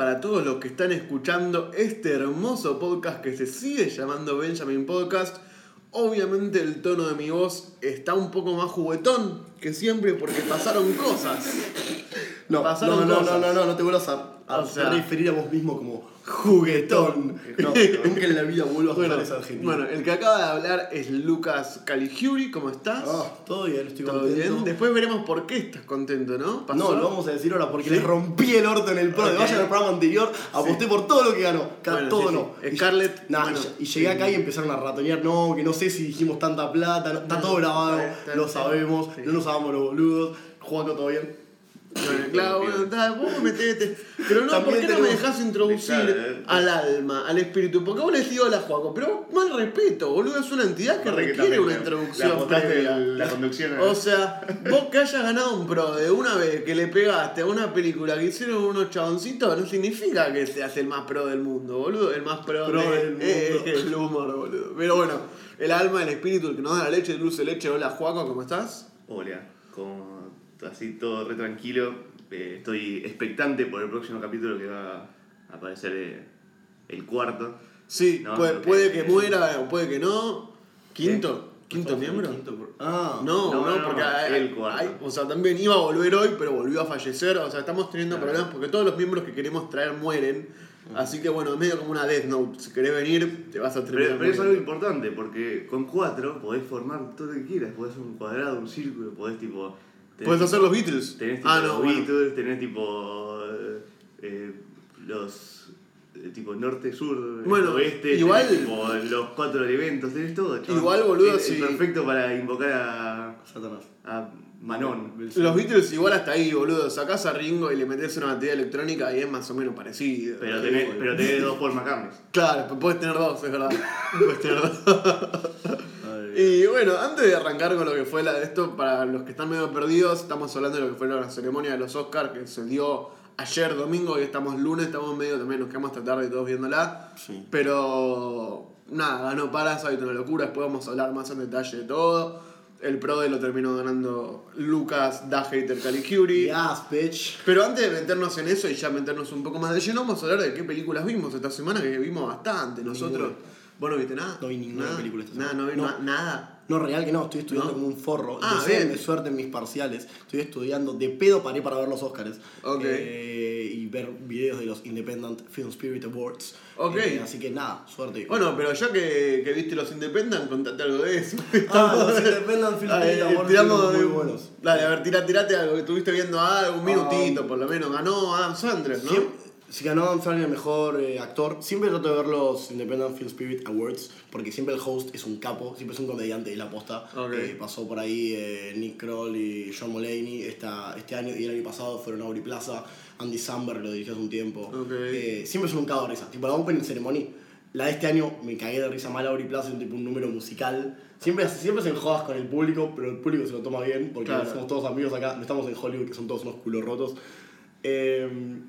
para todos los que están escuchando este hermoso podcast que se sigue llamando Benjamin Podcast. Obviamente el tono de mi voz está un poco más juguetón que siempre porque pasaron cosas. No, Pasaron no, no, cosas. no, no, no, no te vuelvas a, a O sea- referir a vos mismo como juguetón. No, nunca en la vida vuelvas a Bueno, usar esa adjetivo. bueno, el que acaba de hablar es Lucas Caligiuri. ¿Cómo estás? Ah, todo bien, estoy ¿Todo contento. bien? Después veremos por qué estás contento, ¿no? ¿Pasó? No, lo vamos a decir ahora porque ¿Sí? le rompí el orto en el pro. Ok. Vayan al programa anterior, aposté por todo lo que ganó. Bueno, todo sí, no. sí. Y- Scarlett, Nah, bueno, y, llegué acá y empezaron a ratonear. No, que no sé si dijimos tanta plata. no- está todo grabado, lo sabemos. No nos hagamos los boludos. Juaco, todo bien. Claro, bueno, está, vos metete. Pero no, ¿por qué no me tenemos- dejás introducir Claro, al alma, al espíritu? Porque vos le decís hola, Juaco, pero mal respeto, boludo, es una entidad que requiere una introducción apostaste previa. la conducción. O sea, vos que hayas ganado un pro de una vez que le pegaste a una película que hicieron unos chaboncitos, no significa que seas el más pro del mundo, boludo. El más pro, Pro de- del mundo. eh, el humor, boludo. Pero bueno, el alma, el espíritu, el que nos da la leche, el dulce leche. Hola, Juaco, ¿cómo estás? Hola, como así todo re tranquilo. eh, estoy expectante por el próximo capítulo que va a aparecer eh, el cuarto. Sí, No, puede, que- muera o puede que no. ¿Quinto? ¿Quinto miembro? Quinto por- Ah, No, no, porque hay- el cuarto. hay- o sea, también iba a volver hoy, pero volvió a fallecer. O sea, estamos teniendo Claro. problemas porque todos los miembros que queremos traer mueren. Así que bueno, es medio como una Death Note. Si querés venir, te vas a terminar. Pero, pero es algo importante porque con cuatro podés formar todo lo que quieras. Podés un cuadrado, un círculo, podés tipo. Puedes hacer los Beatles. Tenés tipo Ah, no, los bueno. Beatles, tenés tipo. eh, los. eh, tipo norte-sur, Bueno, oeste, igual- tenés tipo los cuatro elementos, tenés todo. chabón. Igual, boludo, Es- es si- perfecto para invocar a. Satanás. a Manon. Los Beatles igual hasta ahí, boludo. Sacás a Ringo y le metés una batería electrónica y es más o menos parecido. Pero tenés, pero tenés dos Paul McCartney. Claro, puedes tener dos, es verdad. puedes tener dos. Y bueno, antes de arrancar con lo que fue la de esto, para los que están medio perdidos, estamos hablando de lo que fue la ceremonia de los Oscars que se dio ayer domingo, hoy estamos lunes, estamos medio también, nos quedamos hasta tarde todos viéndola. Sí. Pero nada, ganó Parasite, una locura, después vamos a hablar más en detalle de todo. El Prode lo terminó ganando Lucas Da Hater Caligiuri. Yes, bitch. Pero antes de meternos en eso y ya meternos un poco más de lleno, vamos a hablar de qué películas vimos esta semana, que vimos bastante. Nosotros. ¿Vos no viste nada? No vi ninguna Nada. película esta Nada, no semana. vi No. na- nada. No, real que no, estoy estudiando ¿No? como un forro. Ah, de suerte en mis parciales. Estoy estudiando de pedo paré para ver los Oscars. Ok. Eh, y ver videos de los Independent Film Spirit Awards. Ok. Eh, así que nada, suerte. Bueno, pero ya que, que viste los Independent, contate algo de eso. Ah, los Independent Film Ah, Spirit Awards de- muy buenos. Dale, a ver, tira, tirate algo que estuviste viendo algo, un minutito Ah, por lo menos. Ganó Adam Sandler, ¿no? Siem- Si ganó Sandler el mejor eh, actor, siempre trato de ver los Independent Film Spirit Awards porque siempre el host es un capo, siempre es un comediante de la posta. Ok. Eh, pasó por ahí eh, Nick Kroll y John Mulaney esta, este año y el año pasado fueron a Aubrey Plaza. Andy Samberg lo dirigió hace un tiempo. Ok. Eh, siempre son un cago de risa. Tipo la opening ceremony. La de este año me cagué de risa mal Aubrey Plaza, es un tipo un número musical. Siempre, siempre se enjodas con el público, pero el público se lo toma bien porque Claro. somos todos amigos acá, no estamos en Hollywood que son todos unos culos rotos. Eh,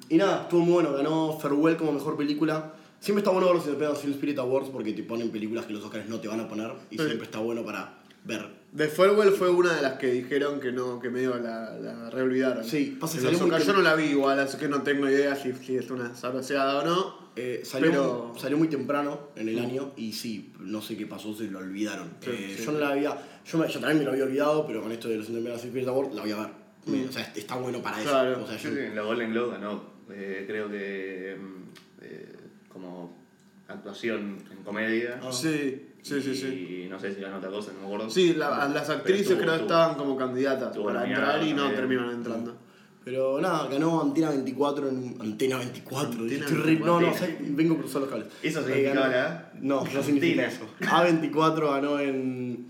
y nada, estuvo muy bueno, ganó Farewell como mejor película. Siempre está bueno ver los Independent Film Spirit Awards porque te ponen películas que los Oscars no te van a poner y Sí. siempre está bueno para ver. The Farewell fue una de las que dijeron que no, que medio la, la reolvidaron. Sí, pasa que En salió muy yo no la vi igual, así que no tengo idea si, si es una sabroseada o no. Eh, salió, Pero- salió muy temprano en el año y sí, no sé qué pasó, se lo olvidaron. Sí, Eh, sí. Yo no la había, yo, me- yo también me lo había olvidado, pero con esto de los Independent Spirit Awards la voy a ver. O sea, está bueno para Claro. eso. O sea, Sí, yo- sí, en la Golden Globe ganó, eh, creo que mm, eh, como actuación en comedia. Ah. Sí, sí, sí, sí. Y no sé si ganó otra cosa, no me acuerdo. Sí, la- las actrices Pero tuvo- creo que estaban como candidatas para entrar y no también. terminaron entrando. Pero nada, ganó Antena 24 en. Antena 24, Antena estoy re- no, no, sé, vengo a cruzar los cables. ¿Eso Eh, significaba la? No, no significa eso. Antena. A24 ganó en.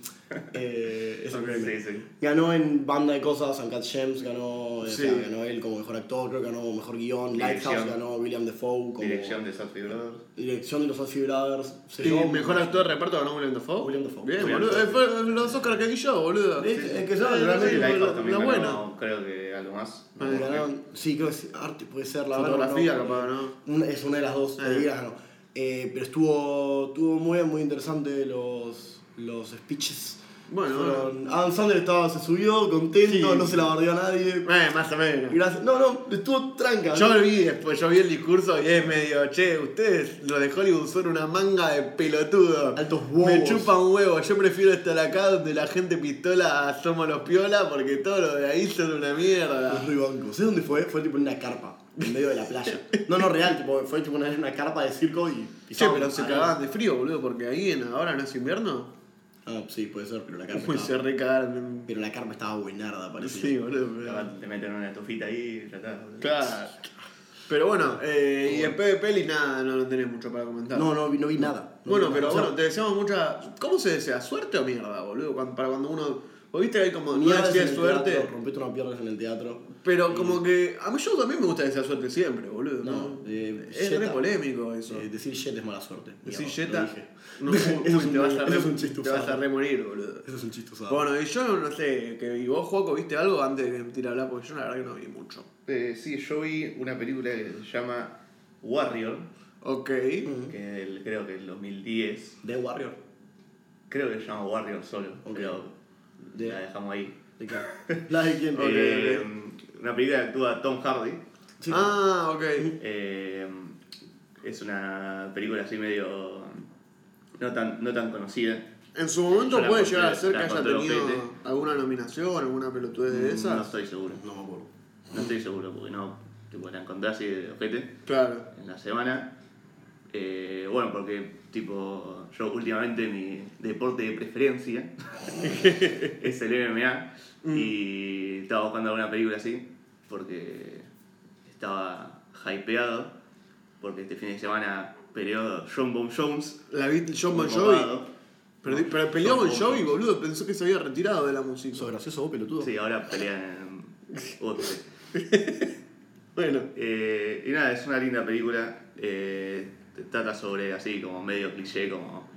Eh, eso sí, sí. Ganó en Banda de Cosas, Uncut Gems, ganó, o sea, Sí. ganó él como mejor actor, creo que ganó mejor guion. Dirección. Lighthouse ganó William Defoe como. Dirección de Sophie Brothers. Dirección de los Sophie Brothers. Se Y llevó- mejor actor de reparto ganó William Dafoe. William Dafoe. Bien, William boludo. Dafoe. Eh, fue los Oscars que vi yo, boludo. Es- es que Eh, sí, realmente Sí, la- Lighthouse también buena. creo que algo más. No. Ganaron, sí, creo que es arte, puede ser la verdad, Fotografía, no, capaz, ¿no? Es una de las dos, Eh. de ahí las ganó. Eh, pero estuvo, estuvo muy, muy interesante los, los speeches Bueno, Fueron- Adam Sandler estaba, se subió, contento, Sí. no se la bardeó a nadie. Eh, más o menos. Gracias. No, no, estuvo tranca. Yo lo vi después, yo vi el discurso y es medio, che, ustedes, los de Hollywood, son una manga de pelotudos. Altos huevos. Me chupan huevos. Yo prefiero estar acá donde la gente pistola somos los piola porque todo lo de ahí son una mierda. Los banco. ¿Sabes dónde fue? Fue tipo en una carpa, en medio de la playa. No, no, real, tipo, fue tipo una, una carpa de circo y. Pisaban pero se cagaban de frío, boludo, porque ahí en, ahora no es invierno. Ah, sí, puede ser, pero la carpa. Uy, se estaba, recagaron. pero la carpa estaba buenarda, parecía. Sí, boludo. pero- Capaz Te meten una estufita ahí y ya está. boludo. Claro. Pero bueno, eh, y de peli nada, no, no tenés mucho para comentar. No, no, vi- no vi nada. No Bueno, vi pero nada. O sea, bueno, te deseamos mucha. ¿Cómo se desea? ¿Suerte o mierda, boludo? Cuando- para cuando uno. ¿Vos viste que hay como no mierdas el suerte? teatro, rompete una pierna en el teatro. Pero como que. A mí yo también me gusta desear suerte siempre, boludo. No, ¿no? eh, es re polémico eso. Eh, decir jet es mala suerte. Decir Jetta. No, Eso es un- te vas a eso re, es un chiste te vas a re morir, boludo. Eso es un chiste usado. Bueno, y yo no sé, que, ¿y vos, Juaco, viste algo antes de que me tire a hablar? Porque yo la verdad que no vi mucho. Eh, sí, yo vi una película que se llama Warrior, Ok. Que es del- creo que el 2010. The Warrior. Creo que se llama Warrior solo, Ok. pero De- la dejamos ahí. ¿De qué? ¿La de quién? Eh, Una película que actúa Tom Hardy. Sí. Ah, ok. Eh, es una película así medio. no tan, no tan conocida. En su momento Yo puede llegar a ser que haya tenido alguna nominación, alguna pelotudez de esas. No estoy seguro. No me acuerdo. No estoy seguro porque no. Tipo, la encontré así de ojete Claro. en la semana. Eh, bueno, porque tipo, yo últimamente mi deporte de preferencia es el MMA y estaba buscando alguna película así porque estaba hypeado porque este fin de semana peleó John Bon Jones. La vi John Bon Jovi. Pero, pero peleó John Bon Jovi, Jones. boludo. Pensó que se había retirado de la música. ¿Sos gracioso vos, pelotudo? Sí, ahora pelean en UFC. Bueno. Eh, y nada, es una linda película. eh, te trata sobre así como medio cliché, como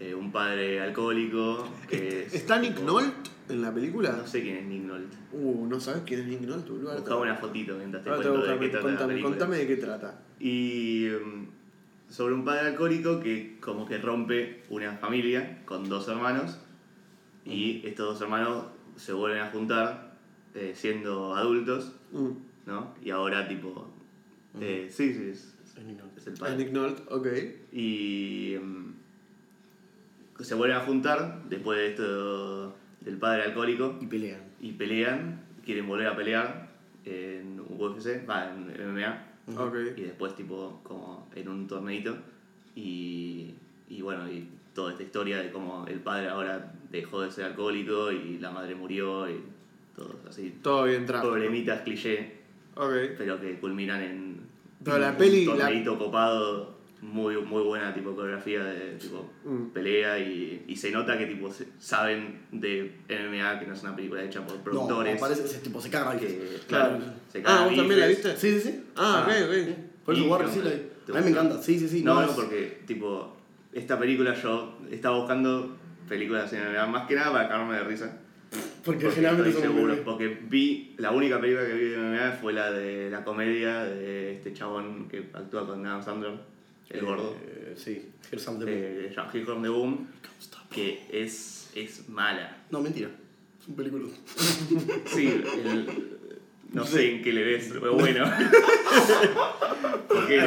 eh, un padre alcohólico. Que es, ¿Está Nick tipo- Nolte en la película? No sé quién es Nick Nolte. Uh, ¿no sabes quién es Nick Nolte, boludo? Buscaba una fotito mientras te cuento de qué trata la Contame, película. contame de qué trata. Y mm, sobre un padre alcohólico que como que rompe una familia con dos hermanos y estos dos hermanos se vuelven a juntar eh, siendo adultos, Mm. ¿no? Y ahora tipo... eh, sí, sí, es, Es Nick. Es el padre. Nick Nolte, ok. Y mm, se vuelven a juntar después de esto del padre alcohólico Y pelean. y pelean, quieren volver a pelear en UFC, va, en MMA Ok. y después tipo como en un torneito y, y bueno y toda esta historia de cómo el padre ahora dejó de ser alcohólico y la madre murió y todo así Todo bien trajo. problemitas cliché Ok. pero que culminan en Pero la un peli- la- torneito copado muy muy buena tipo coreografía de tipo Mm. pelea y, y se nota que tipo se- saben de MMA que no es una película hecha por productores No, parece ese tipo se caga que claro, se Ah, cagan ¿vos también la bifes. viste? Sí, sí, sí. Ah, Ah. ok, ok. Por eso Warrior ¿qué sí la A mí me encanta. Sí, sí, sí. No, no, es- porque, tipo, esta película yo estaba buscando películas en MMA más que nada para cagarme de risa. Porque, Porque generalmente estoy seguro, porque vi, la única película que vi de MMA fue la de la comedia de este chabón que actúa con Adam Sandler, el gordo, Eh, sí, Here's More. de Here Comes the Boom, que es, es mala. No, mentira. Es un película. Sí, el- no sé en qué le ves, pero bueno. Porque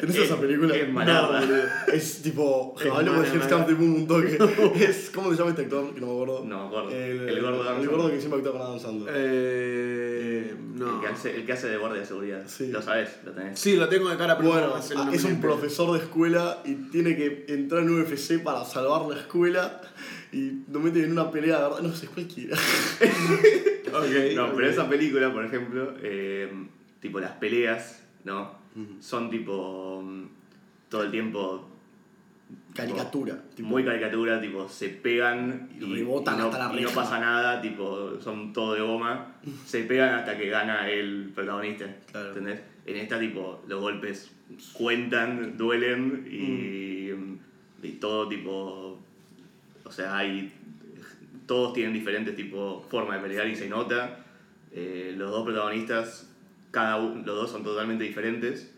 ¿Tenés es- esa película? Es malarda. No, boludo. Es tipo. Es Hablemos mala, de mala. Something More un toque. Es. ¿Cómo se llama este actor? Que no me acuerdo. No me acuerdo. El, El gordo de El Sandler. gordo que siempre actúa con Adam Sandler. Eh, no. El, que hace, el que hace de guardia de seguridad. Sí. Lo sabes, lo tenés. Sí, lo tengo de cara, pero Bueno, no el ah, es un profesor de escuela y tiene que entrar en UFC para salvar la escuela y lo meten en una pelea, de verdad, no sé, cualquiera. Ok. No, ok. pero esa película, por ejemplo, eh, tipo las peleas, ¿no? Son tipo. mm, todo el tiempo. Caricatura. tipo, Muy caricatura, tipo, se pegan Y rebotan no, hasta la y no reja. pasa nada, tipo, son todo de goma. Se pegan hasta que gana el protagonista. Claro. ¿Entendés? En esta, tipo, los golpes cuentan, duelen y, Mm. y todo, tipo. O sea, hay. Todos tienen diferentes tipo formas de pelear y se nota. Eh, los dos protagonistas, cada uno, los dos son totalmente diferentes.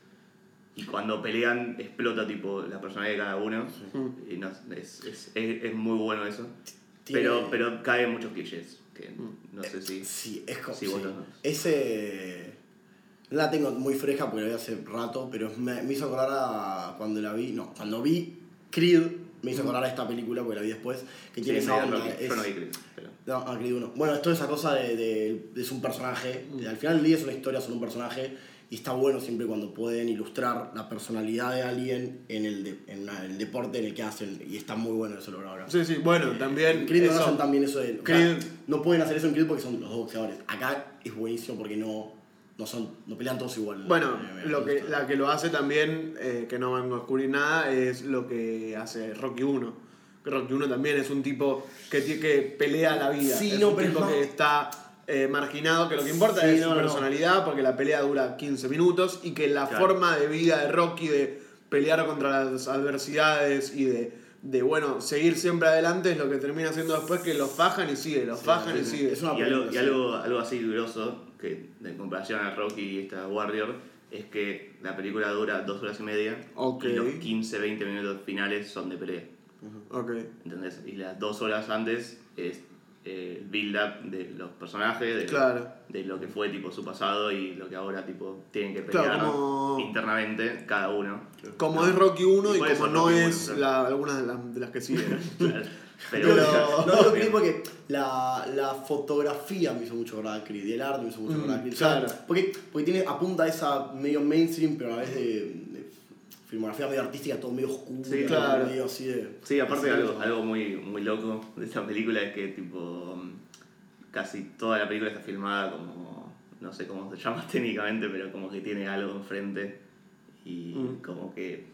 Y cuando pelean explota tipo la personalidad de cada uno. Y no, es, es, es, es muy bueno eso. Tiene- Pero, pero cae en muchos clichés. Que no sé si. Sí, es como. Sí. no. Ese. No la tengo muy fresca porque la vi hace rato, pero me, me hizo acordar a cuando la vi. No, cuando vi Creed, me hizo acordar a esta película porque la vi después. Que tiene Sí, esa onda. Rocky. es- Yo no vi Creed, pero. No, a Creed 1. Bueno, es toda esa cosa de, de- de- es un personaje. de- al final del día es una historia sobre un personaje. Y está bueno siempre cuando pueden ilustrar la personalidad de alguien en el, de- en una- el deporte en el que hacen. Y está muy bueno eso logrado acá. Sí, sí, bueno, también. En Creed no eso- hacen también eso de. o sea, Creed- no pueden hacer eso en Creed porque son los dos boxeadores. Acá es buenísimo porque no, no, son, no pelean todos igual. Bueno, Me- me lo que, la que lo hace también, eh, que no vengo a descubrir nada, es lo que hace Rocky 1. Que Rocky 1 también es un tipo que, tiene que pelea la vida. Sí, es no, un pero tipo es más- que está eh, marginado, que lo que importa Sí, es no, su no. personalidad, porque la pelea dura 15 minutos y que la Claro. forma de vida de Rocky de pelear contra las adversidades y de, de, bueno, seguir siempre adelante es lo que termina haciendo después que los fajan y sigue, los fajan y sí, sigue. es una Y algo, y algo, algo así grosso, que en comparación a Rocky y esta Warrior, es que la película dura dos horas y media y los 15-20 minutos finales son de pelea. ¿Entendés? Y las dos horas antes es eh, el build-up de los personajes, de, Claro. de lo que fue tipo su pasado y lo que ahora tipo tienen que Claro, pelear como- internamente cada uno. Como es Rocky 1 y como no Rocky es la- algunas de las, de las que siguen. Claro. Pero, Pero, no, lo Creed porque la, la fotografía me hizo mucho acordar a Creed y el arte me hizo mucho Mm, acordar a Creed. O sea, claro. porque, porque tiene, apunta a esa medio mainstream, pero a la vez de, de filmografía medio artística, todo medio oscuro, Sí, claro. medio así de. Sí, aparte así de- algo, algo muy, muy loco de esta película es que tipo mm, casi toda la película está filmada como, no sé cómo se llama técnicamente, pero como que tiene algo enfrente y Mm. como que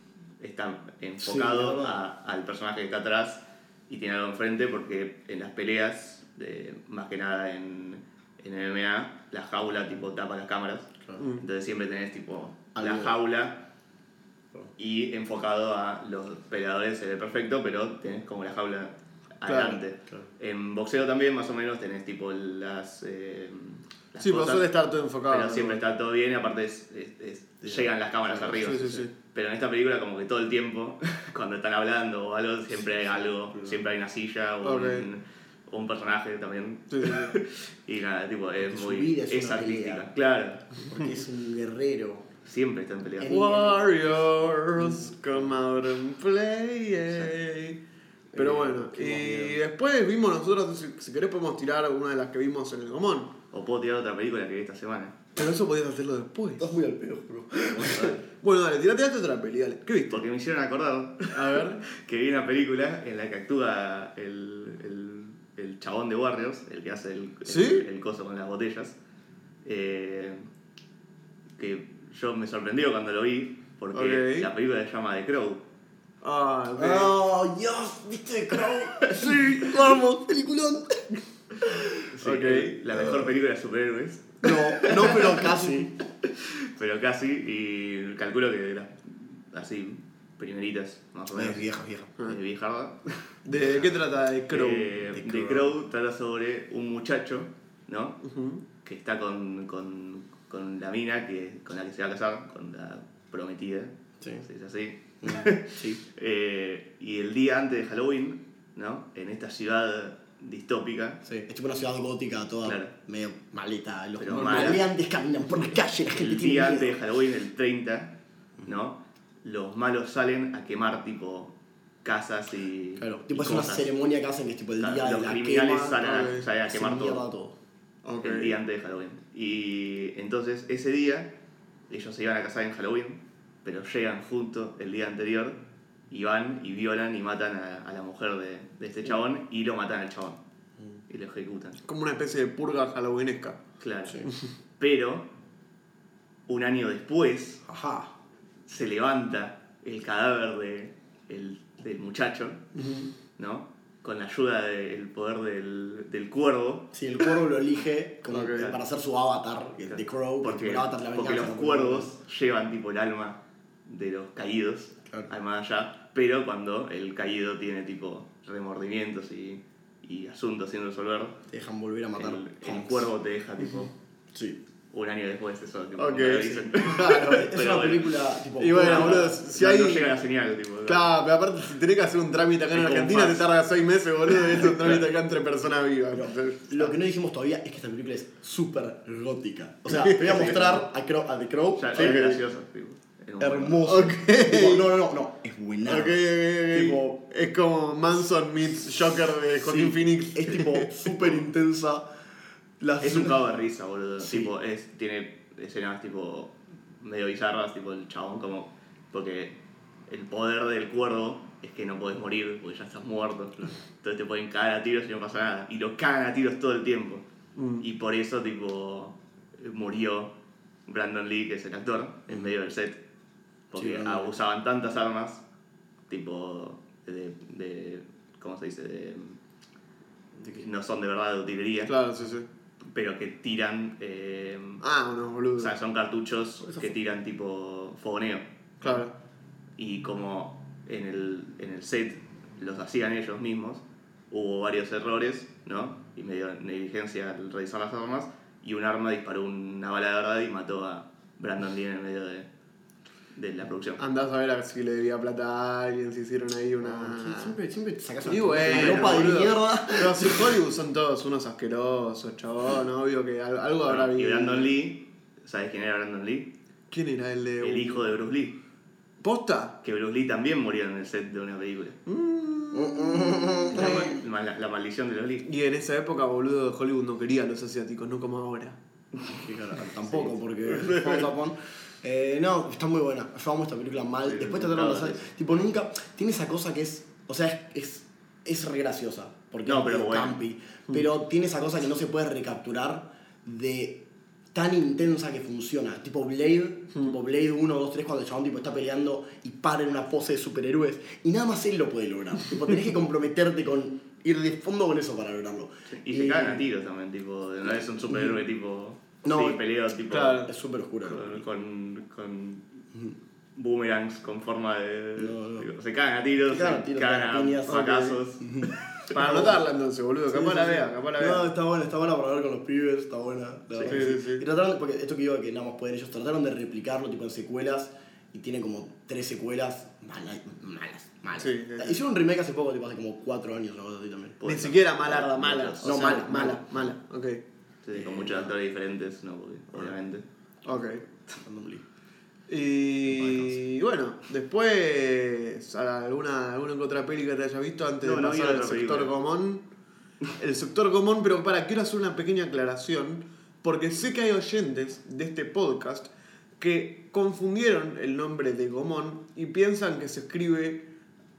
está Sí, enfocado verdad. a- al personaje que está atrás y tiene algo enfrente porque en las peleas, de, más que nada en, en MMA, la jaula tipo tapa las cámaras. Claro. Mm. Entonces siempre tenés tipo la jaula y enfocado a los peleadores se ve perfecto, pero tenés como la jaula adelante. claro. En boxeo también más o menos tenés tipo las... eh, las Sí, pero cosas, suele estar todo enfocado. pero siempre está todo bien y aparte es- es- es- llegan las cámaras Sí, arriba. sí, sí, sí. Pero en esta película como que todo el tiempo, cuando están hablando o algo, siempre hay algo, siempre hay una silla o Ok. un, un personaje también. Sí. Y nada, tipo, es Porque su muy... vida es es una artística. pelea. Claro, Porque es un guerrero. siempre están peleando. Warriors, come out and play. Pero Eh, bueno, y miedo. después vimos nosotros, si, si querés podemos tirar una de las que vimos en el Gomón. O puedo tirar otra película que vi esta semana. Pero eso podías hacerlo después. Estás muy al pedo, bro. Bueno, dale, tirate tirate otra peli, dale. ¿Qué viste? Porque me hicieron acordar A ver. que vi una película en la que actúa el, el, el chabón de Warriors, el que hace el, el- ¿Sí? el, coso con las botellas. eh, que yo me sorprendió cuando lo vi, porque Ok. la película se llama The Crow. Ah, ok. Oh, Dios, ¿viste Crow? sí, vamos, peliculón. Sí, Ok. La mejor película de superhéroes, No, no, pero casi. pero casi, y calculo que de las así, primeritas, más o menos. Es vieja, vieja. de viejarda. ¿De qué trata de Crow? Eh, The The Crow. Crow trata sobre un muchacho, ¿no? Que está con, con, con la mina que, con la que se va a casar, con la prometida. Sí. ¿se dice así? Sí. Eh, y el día antes de Halloween, ¿no? En esta ciudad distópica, Sí, es tipo una ciudad gótica, toda Claro. medio maleta. Los Pero los mala. maleantes caminan por la calle, la gente el tiene día miedo. antes de Halloween, el 30, ¿no? Los malos salen a quemar tipo casas y. Claro, tipo y es una ceremonia que hacen que es tipo el Claro, día los de la criminales quema. salen, a, salen a quemar todo. todo. El día antes de Halloween. Y entonces ese día ellos se iban a casar en Halloween, pero llegan juntos el día anterior y van y violan y matan a, a la mujer de, de este chabón y lo matan al chabón. Y lo ejecutan. Como una especie de purga halloweenesca. Claro. Sí. Pero un año después Ajá. se levanta el cadáver de, el- del muchacho, ¿no? Con la ayuda del poder del, del cuervo. Si el cuervo lo elige como para hacer su avatar, el de Crow, Porque, tipo el avatar de la porque venganza, los cuervos llevan tipo el alma de los caídos Claro. al más allá, pero cuando el caído tiene tipo remordimientos y, y asuntos sin resolver, Te dejan volver a matar. el, el cuervo te deja tipo Sí. un año después, eso. Tipo, Ok, dicen. Claro, es Pero una bueno. película tipo. Y bueno, boludo, si no, hay. no llega la señal, tipo. Claro, pero aparte, si tenés que hacer un trámite acá en Argentina, te tarda seis meses, boludo. Es un trámite acá entre personas vivas. Lo que no dijimos todavía es que esta película es súper gótica. O sea, te voy a mostrar a, Crow- a The Crow. Ya, ¿sí? es gracioso, tipo. Hermoso. No, no, no, no, es buena. Ok, ok, ok. Tipo- es como Manson meets Joker de Joaquín Sí, Phoenix. Es tipo súper intensa. Las Es un cago de risa, boludo. Sí. Tipo, es, tiene escenas tipo medio bizarras, tipo el chabón como. Porque el poder del cuervo es que no podés morir porque ya estás muerto. Entonces te pueden cagar a tiros y no pasa nada. Y lo cagan a tiros todo el tiempo. Mm. Y por eso, tipo, murió Brandon Lee, que es el actor, en medio del set. Porque Sí, abusaban tantas armas, tipo, de, de ¿cómo se dice? De, de que no son de verdad de utilería, Claro, sí, sí. pero que tiran, eh, Ah, no, boludo. o sea, son cartuchos Eso que tiran tipo fogoneo. Claro. Y como en el, en el set los hacían ellos mismos, hubo varios errores, ¿no? Y medio negligencia al revisar las armas, y un arma disparó una bala de verdad y mató a Brandon Lee en el medio de, de la producción. Andás a ver a ver si le debía plata a alguien, si hicieron ahí una. Sí, Siempre, siempre sacas una bueno, ropa de mierda. Pero si Hollywood son todos unos asquerosos, chabón, obvio que al- algo habrá Bueno, y. Brandon Lee, ¿sabes quién era Brandon Lee? ¿Quién era el de.? El hijo de Bruce Lee. ¿Posta? Que Bruce Lee también murió en el set de una película. Mm. La, ma- la- la maldición de los Lee. Y en esa época, boludo, Hollywood no quería a los asiáticos, no como ahora. Sí, claro, tampoco, porque. Eh, no, está muy buena. Yo amo esta película mal. Sí, Después sí, trataron de hacer. sí. Tipo, nunca. Tiene esa cosa que es. O sea, es. es es re graciosa, porque No, es pero medio bueno. campi, pero tiene esa cosa que no se puede recapturar de tan intensa que funciona. Tipo Blade, tipo Blade 1, 2, 3, cuando el chabón tipo, está peleando y para en una pose de superhéroes. Y nada más él lo puede lograr. tipo, tenés que comprometerte con ir de fondo con eso para lograrlo. Y se cagan a tiros también, tipo, no es un superhéroe tipo. No, sí, peleo tipo. claro. Es súper oscura. Con, con, con boomerangs con forma de. No, no. tipo, se cagan a tiros, Se cagan a tiros, cagan se cagan a fracasos. Para anotarla entonces, boludo, capaz Sí, la sí, vea, sí. capaz la No, vea. está buena, está buena para ver con los pibes, está buena. la Sí, verdad sí, sí. Y trataron, porque esto que iba que nada más pueden ellos, trataron de replicarlo tipo en secuelas y tiene como tres secuelas malas, malas, malas. Sí, sí, sí. Hicieron un remake hace poco, tipo hace como cuatro años, una cosa así también. Ni siquiera mala, mala. O No, mala, mala, mala. Ok. Sí, con muchos actores diferentes, no, porque, obviamente. Ok. Y bueno, después alguna, alguna otra peli que te hayas visto antes No, de no pasar al sector película. común. El sector común, pero para, quiero hacer una pequeña aclaración, porque sé que hay oyentes de este podcast que confundieron el nombre de Gomón y piensan que se escribe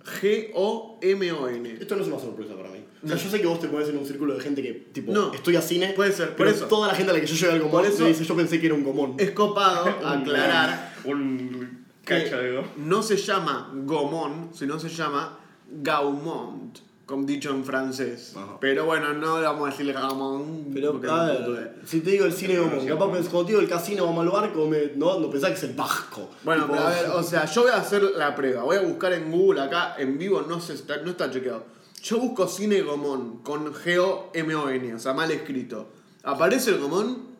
G-O-M-O-N. Esto no es una sorpresa para mí. O sea, yo sé que vos te pones en un círculo de gente que, tipo, No. estoy a cine. Puede ser, por pero eso. Toda la gente a la que yo llegué al gomón Por eso- me dice, yo pensé que era un gomón. Es copado aclarar Un que cacho de no se llama Gaumont, sino se llama Gaumont, como dicho en francés. Ajá. Pero bueno, no le vamos a decirle Gaumont. Pero, a ver, si te digo el cine gomón, pronuncia capaz como- pens- cuando te digo el casino vamos al barco, me, no, no pensás que es el vasco. Bueno, Tipo, pero a ver, o sea, yo voy a hacer la prueba. Voy a buscar en Google acá, en vivo, no, se está, no está chequeado. Yo busco cine Gomón con G-O-M-O-N, o sea, mal escrito. ¿Aparece el Gomón?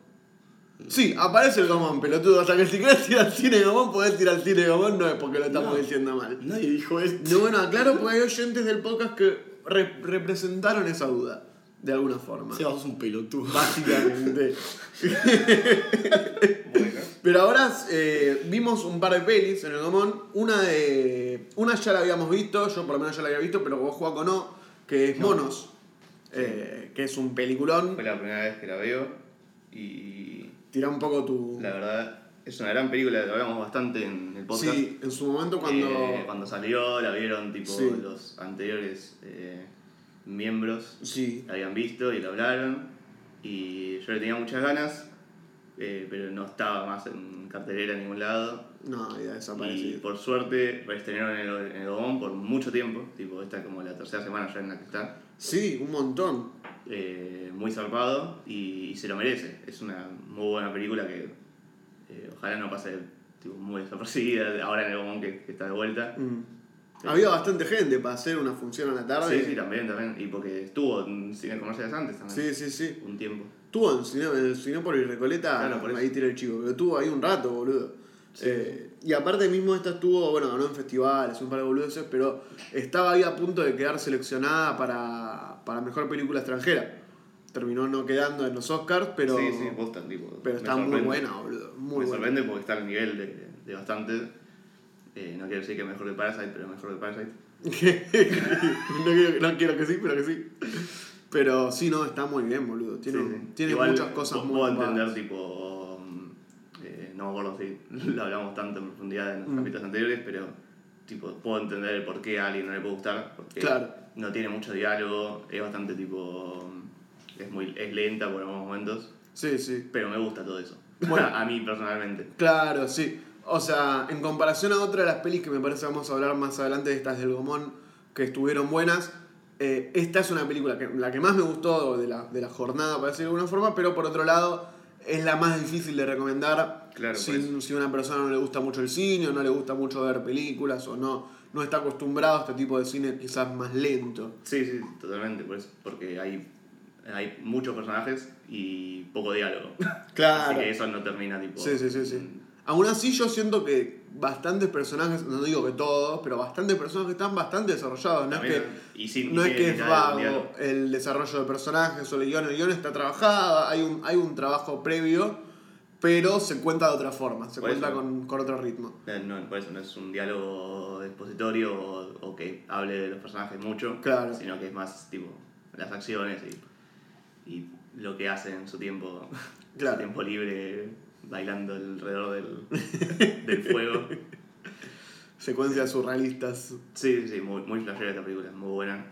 Sí, aparece el Gomón, pelotudo. O sea, que si querés ir al cine Gomón, podés ir al cine Gomón, no es porque lo estamos No. diciendo mal. Nadie dijo esto. No, bueno, aclaro porque hay oyentes del podcast que re- representaron esa duda, de alguna forma. Sebas, un pelotudo. Básicamente. Bueno. Pero ahora eh, vimos un par de pelis en el Gomón. Una de. Una ya la habíamos visto, yo por lo menos ya la había visto, pero vos Juaco no, que es Monos. eh, que es un peliculón. Fue la primera vez que la veo y Tira un poco tu. la verdad es una gran película, la hablamos bastante en el podcast. Sí, en su momento cuando. Eh, cuando salió, la vieron tipo Sí. los anteriores eh, miembros, Sí. la habían visto y la hablaron. Y yo le tenía muchas ganas, eh, pero no estaba más en cartelera en ningún lado. No, ya Y desapareció. por suerte reestrenaron en el, en el por mucho tiempo, tipo esta es como la tercera semana ya en la que está. Sí, un montón. eh, muy zarpado y, y se lo merece. Es una muy buena película que eh, ojalá no pase tipo, muy desapercibida ahora en el Gomón que, que está de vuelta. Mm. Había bastante gente para hacer una función a la tarde. Sí, sí, también, también. Y porque estuvo en cine comerciales antes también. sí, sí, sí. Un tiempo. Estuvo en, cine, en el Cinépolis Recoleta, Claro, por ahí tiré el chico, pero estuvo ahí un rato, boludo. Eh, y aparte mismo esta estuvo, bueno, ganó en festivales, un par de boludeces, pero estaba ahí a punto de quedar seleccionada para, para Mejor Película Extranjera. Terminó no quedando en los Oscars, pero, sí, sí, posta, tipo. pero está muy buena, boludo. Muy me buena. sorprende porque está al nivel de, de bastante. Eh, no quiero decir que mejor que Parasite, pero mejor que Parasite. no, quiero, no quiero que sí, pero que sí. Pero sí, no, está muy bien, boludo. Tiene, Sí, sí. tiene Igual muchas cosas puedo- muy Puedo entender, tipo. eh, no me acuerdo si lo hablamos tanto en profundidad en los Mm. capítulos anteriores, pero. Tipo, puedo entender el por qué a alguien no le puede gustar. Porque Claro. no tiene mucho diálogo, es bastante tipo. Es, muy, es lenta por algunos momentos, Sí, sí. pero me gusta todo eso. Bueno. a mí personalmente. Claro, sí. O sea, en comparación a otra de las pelis que me parece vamos a hablar más adelante de estas del Gomón, que estuvieron buenas, eh, esta es una película que la que más me gustó de la, de la jornada, para decirlo de alguna forma, pero por otro lado es la más difícil de recomendar Claro, si, por eso. si a una persona no le gusta mucho el cine o no le gusta mucho ver películas o no, no está acostumbrado a este tipo de cine quizás más lento. Sí, sí, totalmente, por eso, porque hay, hay muchos personajes y poco diálogo. Claro. Así que eso no termina tipo. Sí, sí, sí, sí. Aún así yo siento que bastantes personajes, no digo que todos, pero bastantes personajes están bastante desarrollados. No es que, y sí, y no es, que es vago el desarrollo de personajes o el guion. El guion está trabajado, hay un, hay un trabajo previo, pero se cuenta de otra forma, se Por cuenta eso. con, con otro ritmo. Eh, No, por eso no es un diálogo expositorio o, o que hable de los personajes mucho, Claro. sino que es más tipo las acciones y, y lo que hace en su tiempo, Claro. su tiempo libre bailando alrededor del, del fuego. Secuencias surrealistas. Sí, sí, sí, muy, muy flashera esta película, muy buena.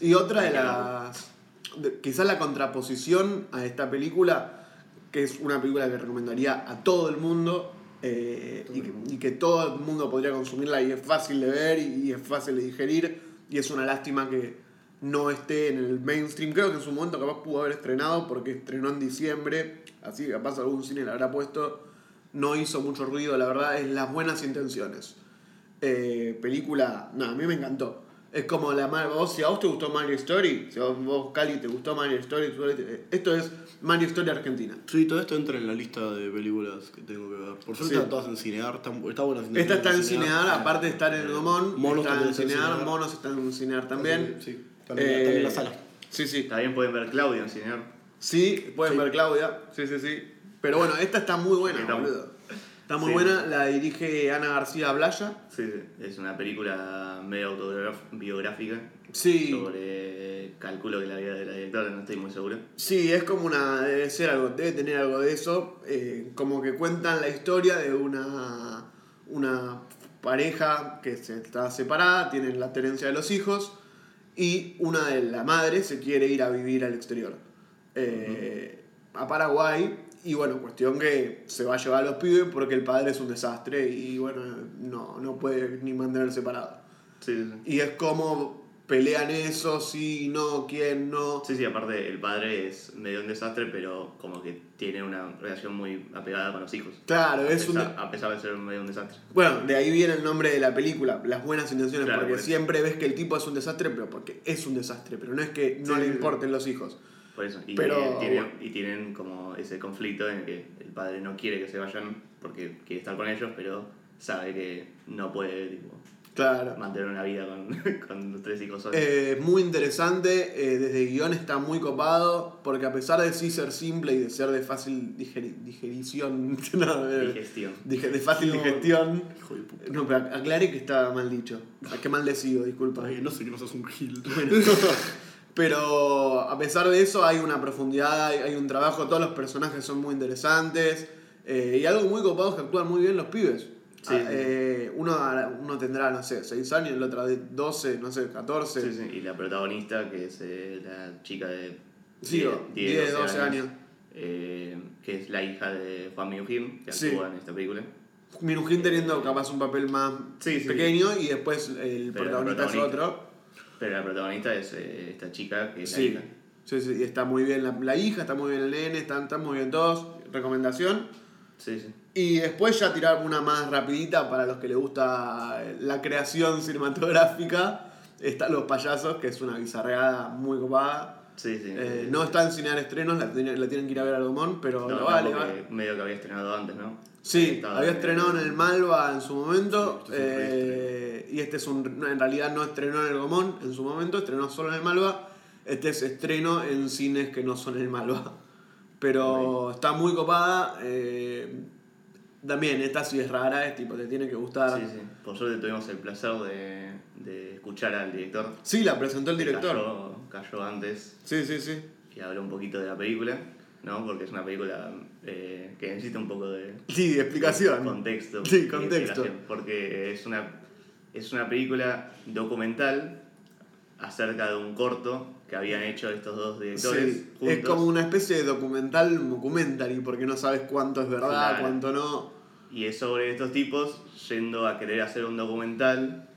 Y otra de las. de- quizás la contraposición a esta película, que es una película que recomendaría a todo el mundo eh, y, que- y que todo el mundo podría consumirla y es fácil de ver y, y es fácil de digerir. Y es una lástima que no esté en el mainstream. Creo que en su momento capaz pudo haber estrenado porque estrenó en diciembre, así que capaz algún cine la habrá puesto. No hizo mucho ruido, la verdad, es Las Buenas Intenciones. Eh, película, no, a mí me encantó. Es como la vos, si a vos te gustó Mario Story, si a vos, Cali, te gustó Mario Story, eh, esto es Mario Story Argentina. Sí, todo esto entra en la lista de películas que tengo que ver. Por suerte Sí. están todas en Cinear, están, está buena Esta está en Cinear, aparte de estar en el Gomón, Monos está también en está Cinear. Monos está en Cinear también. Sí, también, también en la Eh, sala. Sí, sí. También pueden ver en Cinear. Sí, pueden Sí. ver Claudia. Sí, sí, sí. Pero bueno, esta está muy buena, Está- boludo. Está muy Sí. buena, la dirige Ana García Blaya. Sí, sí, es una película medio autobiográfica Sí. sobre, calculo que la vida de la directora, no estoy muy seguro. Sí, es como una. Debe ser algo, debe tener algo de eso. eh, como que cuentan la historia de una. Una pareja que se está separada, tienen la tenencia de los hijos. Y una de la madre se quiere ir a vivir al exterior. eh, A Paraguay. Y bueno, cuestión que se va a llevar a los pibes porque el padre es un desastre y bueno, no, no puede ni mantener separado. Sí, sí, sí. Y es como pelean eso, sí, no, quién, no. Sí, sí, aparte el padre es medio un desastre, pero como que tiene una relación muy apegada con los hijos. Claro, a, es un... pesar, a pesar de ser medio un desastre. Bueno, de ahí viene el nombre de la película, Las Buenas Intenciones, Claro, porque por siempre ves que el tipo es un desastre, pero porque es un desastre, pero no es que no Sí, le importen los hijos. Por eso. Y, Pero, tienen, bueno. y tienen como ese conflicto en el que el padre no quiere que se vayan porque quiere estar con ellos, pero sabe que no puede tipo, Claro. mantener una vida con, con los tres hijos solos. Eh, muy interesante, eh, desde el guion está muy copado, porque a pesar de sí ser simple y de ser de fácil digeri- digerición, no, Digestión. dige- de fácil Digestión. Hijo de puta. no, pero aclaré que estaba mal dicho, que maldecido, disculpa. Ay, no sé que no sos un gil. Pero a pesar de eso hay una profundidad, hay, hay un trabajo, todos los personajes son muy interesantes eh, y algo muy copado es que actúan muy bien los pibes. Sí, Ah, sí. eh, uno, uno tendrá, no sé, 6 años, el otro de 12, no sé, 14. Sí, sí. Y la protagonista, que es eh, la chica de Sí, 10, 10, 12 años. eh, que es la hija de Juan Minujín, que actúa en esta película. Minujín teniendo capaz un papel más pequeño y después el el protagonista es protagonista. otro. Pero la protagonista es eh, esta chica, que es la hija. Sí, sí, y está muy bien la, la hija, está muy bien el nene, están, están muy bien todos. Recomendación. Sí, sí. Y después ya tirar una más rapidita para los que les gusta la creación cinematográfica. Están Los Payasos, que es una bizarreada muy copada. Sí, sí. Eh, no está en cine estrenos, la, tiene- la tienen que ir a ver al Gomón, pero No, vale, que medio que había estrenado antes, ¿no? Sí, Estaba- había estrenado en el Malva en su momento. Sí, eh, y este es un. En realidad no estrenó en el Gomón en su momento, estrenó solo en el Malva. Este es estreno en cines que no son el Malva. Pero está muy copada. eh, también, esta sí es rara, es tipo, te tiene que gustar. Sí, sí. Por suerte tuvimos el placer de, de escuchar al director. Sí, la presentó el director. Cayó, cayó antes Sí, sí, sí. y habló un poquito de la película, ¿no? Porque es una película eh, que necesita un poco de Sí, explicación. contexto. Sí, contexto. Porque es una, es una película documental acerca de un corto que habían hecho estos dos directores Sí, juntos. es como una especie de documental documentary, porque no sabes cuánto es verdad, Claro. cuánto no. Y es sobre estos tipos yendo a querer hacer un documental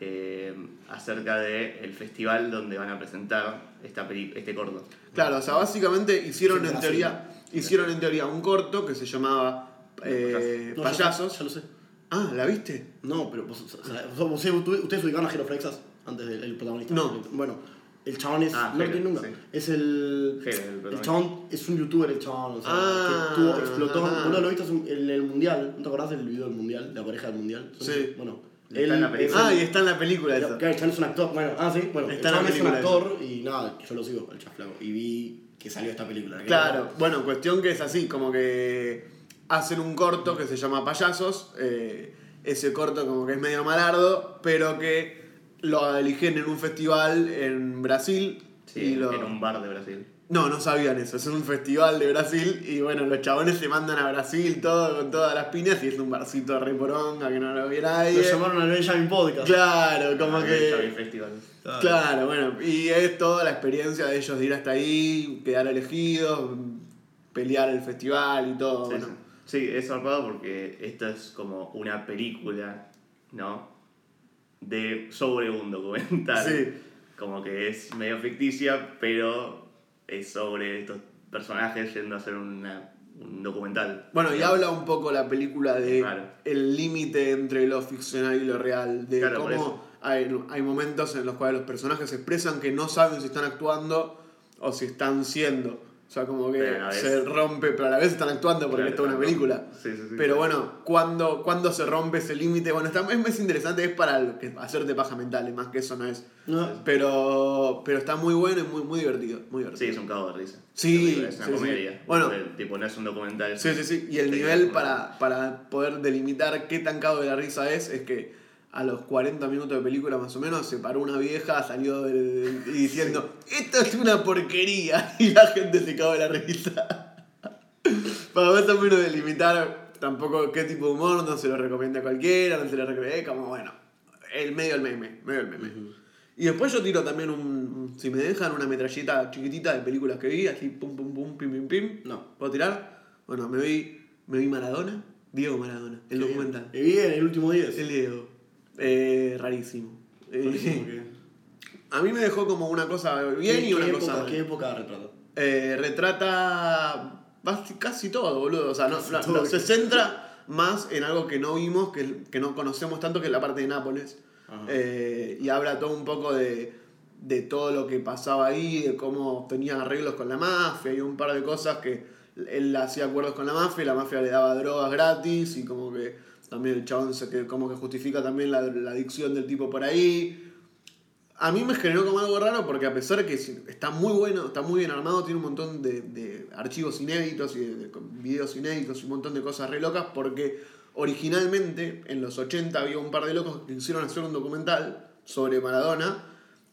eh, acerca del el festival donde van a presentar esta peli- este corto. Claro, o sea, básicamente hicieron Sí, en teoría, hicieron en teoría un corto que se llamaba eh, No, Payasos. Ya, lo sé. Ah, ¿la viste? No, pero vos, o sea, vos- ustedes ubicaron a Jero Freixas antes del el protagonista. No. Bueno, el chabón es. Ah, no Jero, tiene nunca. sí. Es el. Jero, el el chabón es un youtuber, el chabón. O sea, Ah, que tuvo, explotó. ajá. Boludo, lo viste en el mundial. ¿No te acordás del video del mundial? La pareja del mundial. Sí. Bueno, Está en la película. Ah, y está en la película esa. Claro, el chabón es un actor. Bueno, ah, sí. Bueno, Está el chabón es un actor y nada, yo lo sigo, el chaflago. Y vi que salió esta película. Claro, bueno, cuestión que es así, como que hacen un corto que se llama Payasos. eh, ese corto como que es medio malardo, pero que lo eligen en un festival en Brasil. Sí, y lo... en un bar de Brasil. No, no sabían eso. Es un festival de Brasil y bueno, los chabones se mandan a Brasil todo con todas las piñas y es un barcito re poronga que no lo ve nadie. Lo llamaron al Benjamin Podcast. Claro, como Ah, el que... Festival. Claro, bueno, y es toda la experiencia de ellos de ir hasta ahí, quedar elegidos, pelear el festival y todo. Sí, bueno. sí. Sí, es zarpado porque esto es como una película, ¿no? De, sobre un documental. Sí. Como que es medio ficticia, pero es sobre estos personajes yendo a hacer una- un documental. Bueno, y habla un poco la película de Claro. el límite entre lo ficcional y lo real, de Claro, cómo hay, hay momentos en los cuales los personajes expresan que no saben si están actuando o si están siendo. O sea, como que vez- se rompe, pero a la vez están actuando porque Claro, esto es una claro. película. Sí, sí, sí. Pero bueno, cuando, cuando se rompe ese límite, bueno, está, es más interesante, es para lo que- hacerte paja mental, más que eso no es. No, Pero, pero está muy bueno y muy, muy divertido. Muy divertido. Sí, es un cago de risa. Sí, Es una sí, sí. comedia. Bueno. Tipo, no es un documental. Sí, sí, sí. Y el nivel es para, para poder delimitar qué tan cago de la risa es, es que a los 40 minutos de película más o menos se paró una vieja, salió y diciendo, esto es una porquería. Y la gente se cagó de la risa. para más o menos delimitar tampoco qué tipo de humor, no se lo recomienda a cualquiera, no se lo recomienda, como bueno, el medio del meme, medio del meme. Y después yo tiro también un, si me dejan una metralleta chiquitita de películas que vi, así pum pum pum, pim pim pim. No. ¿Puedo tirar? Bueno, me vi, me vi Maradona, Diego Maradona, el documental. Y bien, el último 10. El Diego. Eh, rarísimo. Eh, a mí me dejó como una cosa bien y ¿Qué, una cosa mal. ¿Qué época retrata? Eh, retrata casi todo, boludo. O sea, no, se centra más en algo que no vimos, que, que no conocemos tanto, que es la parte de Nápoles. Eh, y habla todo un poco de, de todo lo que pasaba ahí, de cómo tenía arreglos con la mafia y un par de cosas que él hacía acuerdos con la mafia y la mafia le daba drogas gratis y como que también el chabón se como que justifica también la, adicción del tipo por ahí. A mí me generó como algo raro porque a pesar de que está muy bueno, está muy bien armado, tiene un montón de, de archivos inéditos y de, de videos inéditos y un montón de cosas re locas porque originalmente en los 80 había un par de locos que quisieron hacer un documental sobre Maradona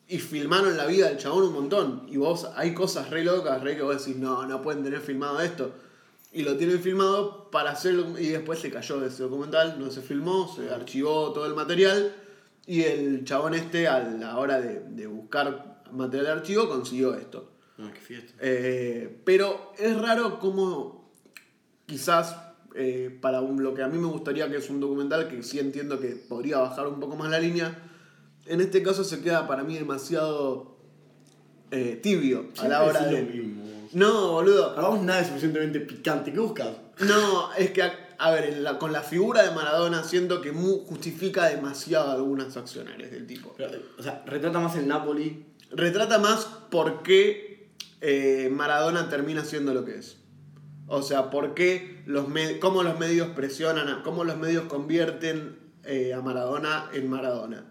y filmaron la vida del chabón un montón. Y vos hay cosas re locas, re que vos decís, no, no pueden tener filmado esto. Y lo tienen filmado para hacerlo y después se cayó de ese documental, no se filmó, se archivó todo el material y el chabón este a la hora de, de buscar material de archivo consiguió esto. Ah, qué fiesta. Eh, pero es raro como quizás eh, para un, lo que a mí me gustaría que es un documental que sí entiendo que podría bajar un poco más la línea, en este caso se queda para mí demasiado eh, tibio a la hora de... lo mismo. No, boludo. Para vos nada es suficientemente picante. ¿Qué buscas? No, es que, a ver, la- con la figura de Maradona siento que mu- justifica demasiado algunas acciones del tipo. Pero, o sea, retrata más el Napoli retrata más por qué eh, Maradona termina siendo lo que es. O sea, por qué los cómo los medios presionan, a- cómo los medios convierten eh, a Maradona en Maradona.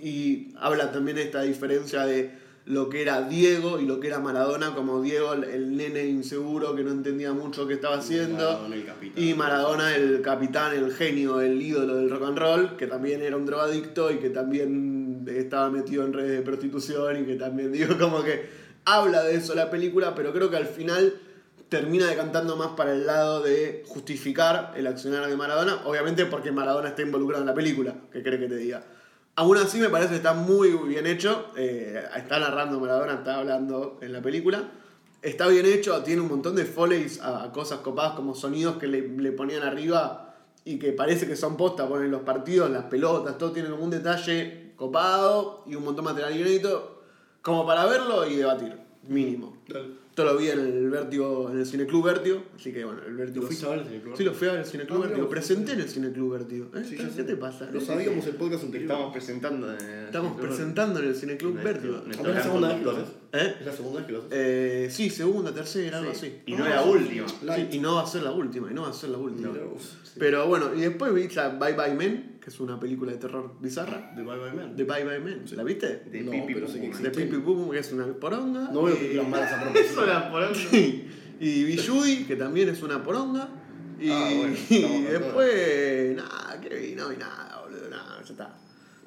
Y habla también esta diferencia de lo que era Diego y lo que era Maradona, como Diego el, nene inseguro que no entendía mucho qué estaba haciendo. Maradona, el capitán. Y Maradona, el capitán, el genio, el ídolo del rock and roll, que también era un drogadicto y que también estaba metido en redes de prostitución y que también, digo, como que habla de eso la película, pero creo que al final termina decantando más para el lado de justificar el accionar de Maradona, obviamente porque Maradona está involucrado en la película, que cree que te diga. Aún así me parece que está muy bien hecho, eh, está narrando Maradona, está hablando en la película. Está bien hecho, tiene un montón de foleys a, cosas copadas como sonidos que le, ponían arriba y que parece que son posta, ponen los partidos, las pelotas, todo tiene como un detalle copado y un montón de material inédito como para verlo y debatir, mínimo. Esto lo vi en el Vértigo, en el Cineclub Vértigo, así que bueno, el Vértigo. ¿Lo fuiste a ver el Cineclub Sí, lo fui a ver el Cineclub Ah, Vértigo. Presenté en el Cineclub Vértigo. ¿eh? Sí, ¿Qué, sé. te pasa? Lo sabíamos el podcast Te anterior. estamos presentando. eh, Estamos Club presentando en el Cineclub Vértigo. nuestro ¿Es la gran segunda vez que lo haces? ¿Eh? ¿Es la segunda vez que lo haces? Eh, sí, segunda, tercera, algo Sí. así. Y no es la última. Sí, y no va a ser la última, y no va a ser la última. Pero bueno, y después vi la Bye Bye Men, que es una película de terror bizarra. De Bye Bye Man. De Bye Bye Men. ¿La viste? De No, Pipi pero Pum Pum. De. Pipi Pum, que es una poronga. No veo Y- películas malas a Eso propósito. la por y Billudi, que también es una poronga. Y, Ah, bueno, y después, nada, que vi, no vi nada, boludo, nada, ya está.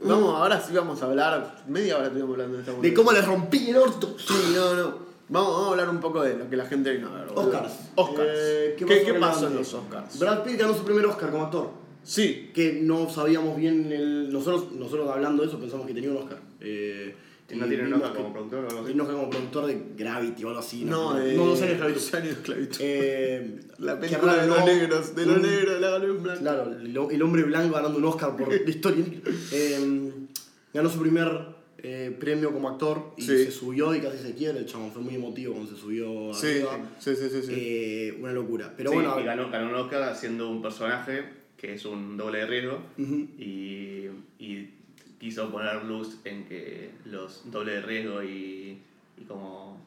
Vamos, ahora sí vamos a hablar, media hora estuvimos hablando de esta De cómo le rompí el orto. Sí, no, no. Vamos, vamos a hablar un poco de lo que la gente vino a ver. boludo. Oscars. Oscars. Eh, ¿Qué, más qué pasó en los Oscars? Brad Pitt ganó su primer Oscar como actor. Sí, Que no sabíamos bien el. Nosotros, nosotros hablando de eso pensamos que tenía un Oscar. Eh, ¿No y tiene vimos nota que- como productor o algo así? Tiene un Oscar como productor de Gravity o algo así. no, de no, dos años de esclavitud. Dos años de esclavitud. Eh, la película de los negros, de los un- negros, la ganó en blanco. Claro, el, el hombre blanco ganando un Oscar por historia. Eh, ganó su primer eh, premio como actor y Sí. se subió y casi se quiere. El chabón fue muy emotivo cuando se subió Sí, arriba. sí, sí, sí. sí. Eh, una locura. Pero Sí, bueno, y ganó, ganó un Oscar haciendo un personaje que es un doble de riesgo y quiso poner luz en que los dobles de riesgo y, y como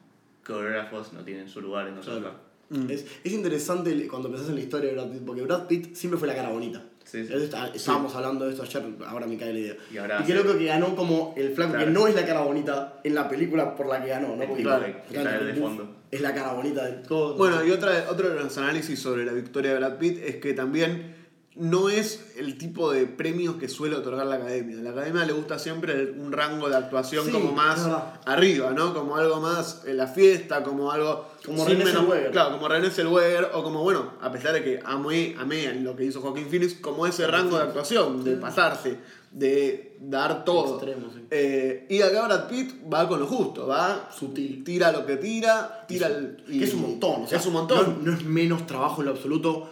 coreógrafos no tienen su lugar en los Claro. Mm. Es, es interesante cuando pensás en la historia de Brad Pitt, porque Brad Pitt siempre fue la cara bonita. Sí, sí. Está- estábamos hablando de esto ayer, ahora me cae la idea. Y ahora y creo que ganó como el flaco que Claro. no es la cara bonita en la película por la que ganó, ¿no? Porque claro, que está de fondo. Es la cara bonita de todo. Bueno, y otra, otro de los análisis sobre la victoria de Brad Pitt es que también no es el tipo de premios que suele otorgar la academia. A la academia le gusta siempre un rango de actuación Sí, como más arriba, ¿no? Como algo más en la fiesta, como algo. Como René. Claro, como René Zellweger, o como, bueno, a pesar de que amé, amé lo que hizo Joaquín Phoenix, como ese rango de actuación, de pasarse, de dar todo. Extremo, sí. Eh, y acá Brad Pitt va con lo justo, va Sutil. tira lo que tira, tira el. y- Que es un montón. o sea, es un montón. No, no es menos trabajo en lo absoluto.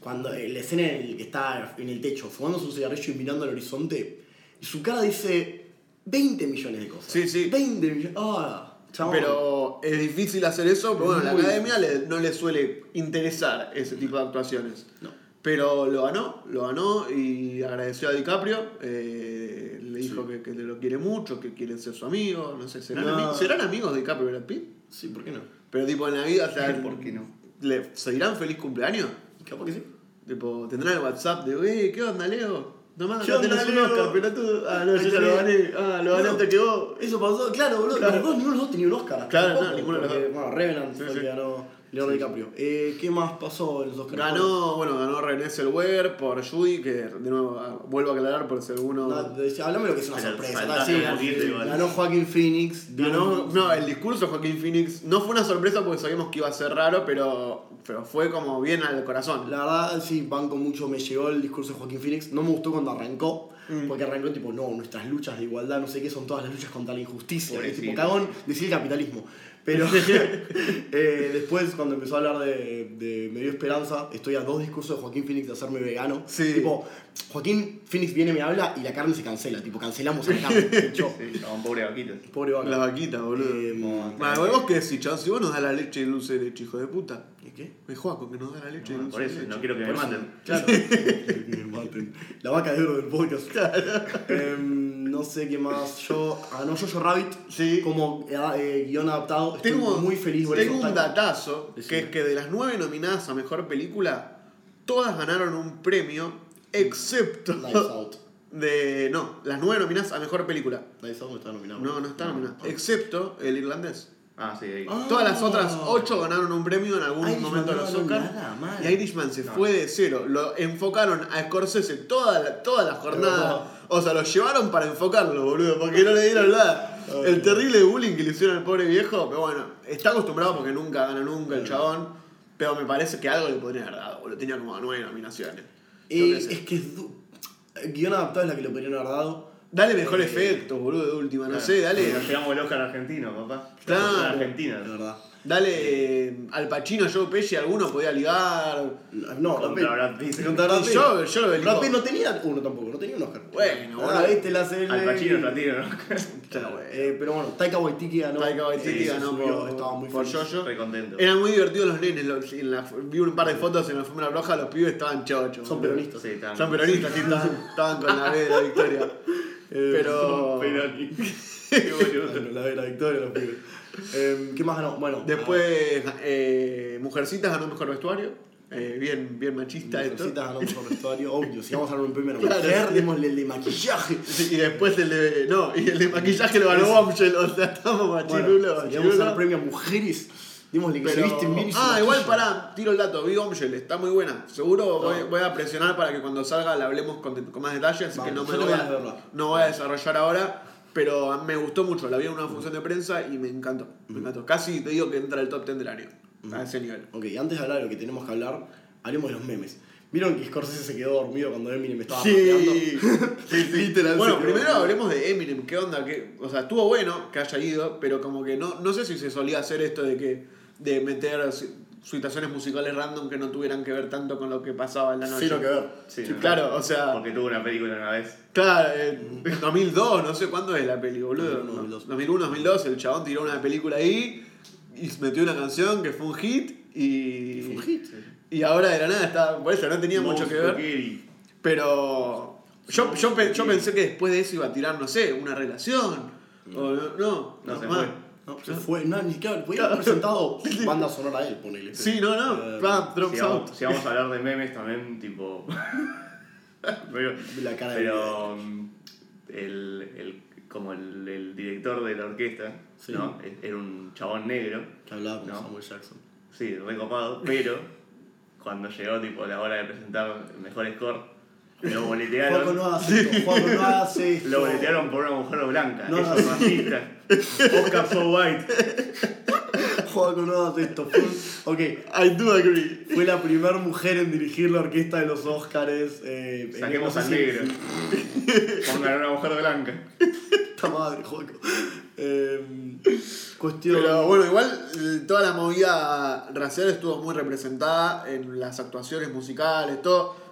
Cuando eh, la escena en el que está en el techo, fumando su cigarrillo y mirando al horizonte, y su cara dice 20 millones de cosas. Sí, sí. 20 millones. Ah, chabón. Pero es difícil hacer eso, pero bueno, la academia le- no le suele interesar ese tipo de actuaciones. No. Pero lo ganó, lo ganó y agradeció a DiCaprio. eh, le dijo que, que lo quiere mucho, que quiere ser su amigo. No sé, ¿serán, No. ami- ¿serán amigos DiCaprio y Brad Pitt? Sí, ¿por qué no? Pero tipo en la vida, o sea, ¿Por qué no? le, ¿se dirán feliz cumpleaños? Capaz que sí. Tipo, tendrán el WhatsApp de, "Wey, ¿qué onda, Leo? Tomás, ¿Qué onda, tenés un Leo? Oscar, pelotudo. Ah, no, yo ya lo gané. Ah, lo gané antes que vos. Eso pasó, claro, boludo. Claro. Los dos, ninguno de los dos tenía un Oscar. Claro, no, ninguno de los dos. Bueno, Revenant Sí, fue sí. que ganó Leonardo DiCaprio. Eh, ¿Qué más pasó en los Oscars? Ganó, bueno, ganó René Zellweger por Judy, que de nuevo ah, vuelvo a aclarar por si alguno. No, hablame lo que es una sorpresa. Sí, ganó- poquito igual. ganó Joaquín Phoenix. Ganó, no, el discurso de Joaquín Phoenix no fue una sorpresa porque sabíamos que iba a ser raro, pero, pero fue como bien al corazón. La verdad, sí, banco mucho, me llegó el discurso de Joaquín Phoenix. No me gustó cuando arrancó, Mm. porque arrancó tipo, no, nuestras luchas de igualdad, no sé qué, son todas las luchas contra la injusticia. Y Pobrecito. tipo, cagón, decir el capitalismo. Pero eh, después, cuando empezó a hablar de, de Me dio esperanza, estoy a dos discursos de Joaquín Phoenix de hacerme vegano. Sí. Tipo, Joaquín Phoenix viene, me habla y la carne se cancela. Tipo, cancelamos el carne. Sí, estaban pobre vaquitas. pobre vaca. La vaquita, boludo. Eh, Bueno, vos qué decís, chavos, si vos nos das la leche y dulce de leche, hijo de puta. ¿Y qué? Es Joaco que nos da la leche y No, dulce por de eso, leche. no quiero que me Por maten. Claro. que me maten. La vaca de oro del podcast. Em, no, no sé qué más. Yo. Ganó Jojo Rabbit. Sí. Como eh, eh, guion adaptado. Estoy Tengo, muy feliz por tengo un datazo, que es que de las nueve nominadas a Mejor Película, todas ganaron un premio, excepto Lights Out. de... No, las nueve nominadas a Mejor Película. Lights Out no está nominado. No, no está No, nominada. no. Excepto el irlandés. Ah, sí. Ah. Todas las otras ocho ganaron un premio en algún Irishman momento de no los Oscars. mal. Y Irishman se No. fue de cero. Lo enfocaron a Scorsese toda la, toda la jornada. O sea, lo llevaron para enfocarlo, boludo, porque no le dieron nada. El terrible bullying que le hicieron al pobre viejo, pero bueno, está acostumbrado porque nunca gana nunca el chabón. Pero me parece que algo le podrían haber dado, boludo. Tenía como nueve nominaciones. Eh, es que es guion adaptado es la que le podrían haber dado. Dale mejor eh, efecto, boludo, de última. No Claro. sé, dale. Nos llegamos el Oscar argentino, papá. Claro. Oscar De verdad. Dale eh, al Pacino, Joe Pesci, alguno podía ligar. No, Contra Brad Pitt. Contra Brad Pitt. yo- yo lo. Brad Pitt no tenía uno tampoco, no tenía un Oscar. Bueno, ah, boludo. viste la serie. Al Pacino ¿no? Claro, güey. Eh, pero bueno, Taika Waititi ganó. Taika Waititi ganó por, estaba muy por. Jojo. Contento. Eran muy divertidos los nenes. los- en la- vi un par de fotos en la alfombra roja, los pibes estaban chochos. Son peronistas. Sí, estaban- Son peronistas, sí, estaban, estaban con la B de la victoria. Eh, Pero. Qué boludo. Bueno, la de la victoria, los pibes. Eh, ¿Qué más ganó? Bueno, después eh, Mujercitas ganó mejor vestuario. Eh, bien, bien machista esto. Mujercitas ganó mejor vestuario. Obvio, si vamos a dar un la Claro, mujer, démosle el de maquillaje. Sí, y después el de. No, y el de maquillaje lo ganó Bombshell. O sea, estamos machirulos, Bueno, si vamos a premio a mujeres, démosle que se Pero- visten bien y se ah, igual pará, tiro el dato, vi Bombshell, está muy buena. Seguro voy, No. voy a presionar para que cuando salga la hablemos con, con más detalle, así que no me lo voy, a, no voy a desarrollar ahora, pero me gustó mucho, la vi en una función de prensa y me encantó, me encantó. Casi te digo que entra el top 10 del año, a ese nivel. Ok, antes de hablar de lo que tenemos que hablar, hablemos de los memes. ¿Vieron que Scorsese se quedó dormido cuando Eminem estaba? Sí, sí, sí. Literal, Bueno, primero dormido. hablemos de Eminem, ¿qué onda? ¿Qué? O sea, estuvo bueno que haya ido, pero como que no, no sé si se solía hacer esto de que de meter si- situaciones musicales random que no tuvieran que ver tanto con lo que pasaba en la noche. Cero que ver. Sí, Sí, ¿no? claro, o sea, Porque tuvo una película una vez. claro, en 2002, no sé cuándo es la peli, boludo. 2001, 2001, 2002, el chabón tiró una película ahí y metió una canción que fue un hit y... Fue un hit. Y ahora de la nada está, por eso no tenía mucho que ver. Pero yo, yo, yo pensé que después de eso iba a tirar, no sé, una relación. O no, no, No, se más. fue. No, se fue, no, ni siquiera podía haber presentado banda sonora a él, ponele. Sí, no, no, Eh, pam, drops Si out. vamos, si vamos a hablar de memes también, tipo. pero, La cara de pero mm, el, el, como el, el director de la orquesta, Sí. ¿no? E- Era un chabón negro, Que hablaba con No. Samuel Jackson. sí, recopado, pero cuando llegó tipo la hora de presentar el mejor score, lo Juaco boletearon. no hace esto, Juaco no hace esto. Lo boletearon por una mujer blanca, No, eso no. es racista. Oscar so white. Juaco no hace esto. Fue- ok, I do agree. fue la primera mujer en dirigir la orquesta de los Oscars. Eh, Saquemos al negro. Pongan una mujer blanca. Puta madre, Juaco. Eh, cuestión. Pero bueno, igual eh, toda la movida racial estuvo muy representada en las actuaciones musicales, todo.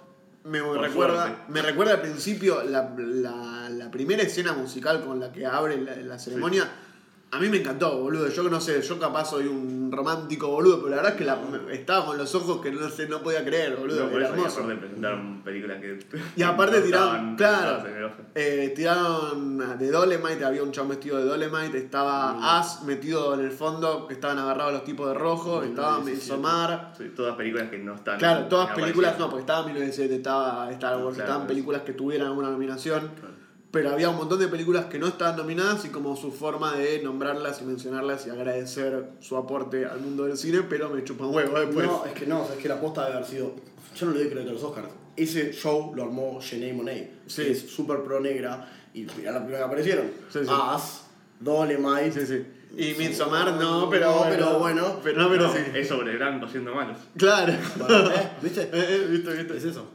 Me Por recuerda, suerte. me recuerda al principio la, la- la primera escena musical con la que abre la, la ceremonia. A mí me encantó, boludo. Yo que no sé, yo capaz soy un romántico, boludo, pero la verdad es que la- estaba con los ojos que no sé, no podía creer, boludo. No, por Era eso, y hermoso. presentaron películas que. Y aparte tiraron, claro, eh, tiraron de Dolemite, había un chabón vestido de Dolemite, estaba Mm. As metido en el fondo, que estaban agarrados los tipos de rojo, Mm, estaba 17. Midsommar. Sí, todas películas que no están. Claro, todas películas, no, porque estaba 1917, estaba Star Wars, Claro, estaban películas que tuvieran alguna nominación, Claro. Pero había un montón de películas que no estaban nominadas y como su forma de nombrarlas y mencionarlas y agradecer su aporte al mundo del cine, pero me chupan huevo después. No, es que no, es que la posta debe haber sido. Yo no le doy crédito a los Oscars. Ese show lo armó Jenny Monet, Sí. que es súper pro negra, y era la primera que aparecieron. Sí, sí. As, Dolemite. Sí, sí. Y Midsommar no, pero No, bueno. pero bueno. Pero no, pero No, sí. Es sobre blancos siendo malos. Claro. Bueno, ¿eh? ¿Viste? Eh, eh, ¿viste, viste? Es eso.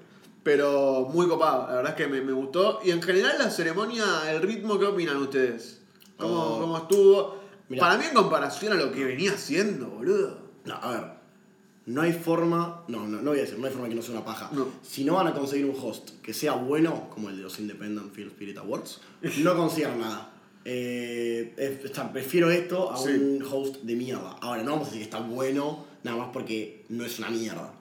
Pero muy copado, la verdad es que me, me gustó. Y en general la ceremonia, el ritmo, ¿qué opinan ustedes? ¿Cómo, Oh. cómo estuvo? Mirá. Para mí en comparación a lo que venía haciendo, boludo. No, a ver. No hay forma. No, no, no voy a decir, no hay forma que no sea una paja. No. Si no van a conseguir un host que sea bueno, como el de los Independent Film Spirit Awards, no consigan nada. Eh, es- está- prefiero esto a Sí. un host de mierda. Ahora, no vamos a decir que está bueno, nada más porque no es una mierda.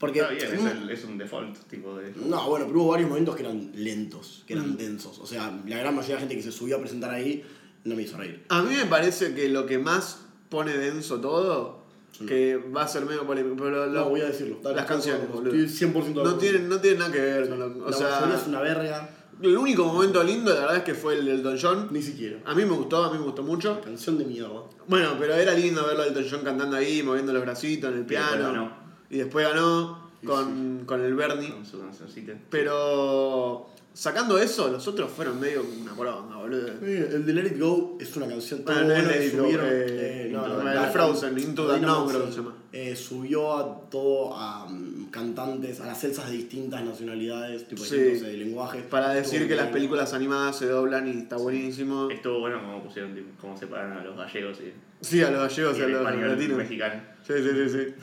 Porque. Está bien, es, el- es un default tipo de. No, bueno, pero hubo varios momentos que eran lentos, que Mm. eran densos. O sea, la gran mayoría de la gente que se subió a presentar ahí no me hizo reír. A mí me parece que lo que más pone denso todo, que va a ser medio polémico, pero lo- No, voy a decirlo. Dale, las canciones, boludo. Estoy 100% de no acuerdo. tienen, no tienen nada que ver con lo O la sea, es una verga, el único momento lindo, la verdad, es que fue el del Elton John. ni siquiera. A mí me gustó, a mí me gustó mucho. Canción de mierda. Bueno, pero era lindo verlo al Elton John cantando ahí, moviendo los bracitos en el piano. ganó. Y después ganó con, con el Bernie. Con su cancioncita. Pero sacando eso, los otros fueron medio una poronga, boludo. El de Let It Go es una canción tan buena que subieron. eh, eh, no, Frozen, Into the Dynamo, Unknown, creo que sí. se llama. Eh, subió a todo a cantantes, a las celsas de distintas nacionalidades, tipo Sí. eh, lenguajes. Para decir que las películas animadas se doblan y está buenísimo. Estuvo bueno como pusieron, tipo, cómo separan a los gallegos y, Sí, a los gallegos y y a los español latinos. mexicano. Sí, sí, sí, sí.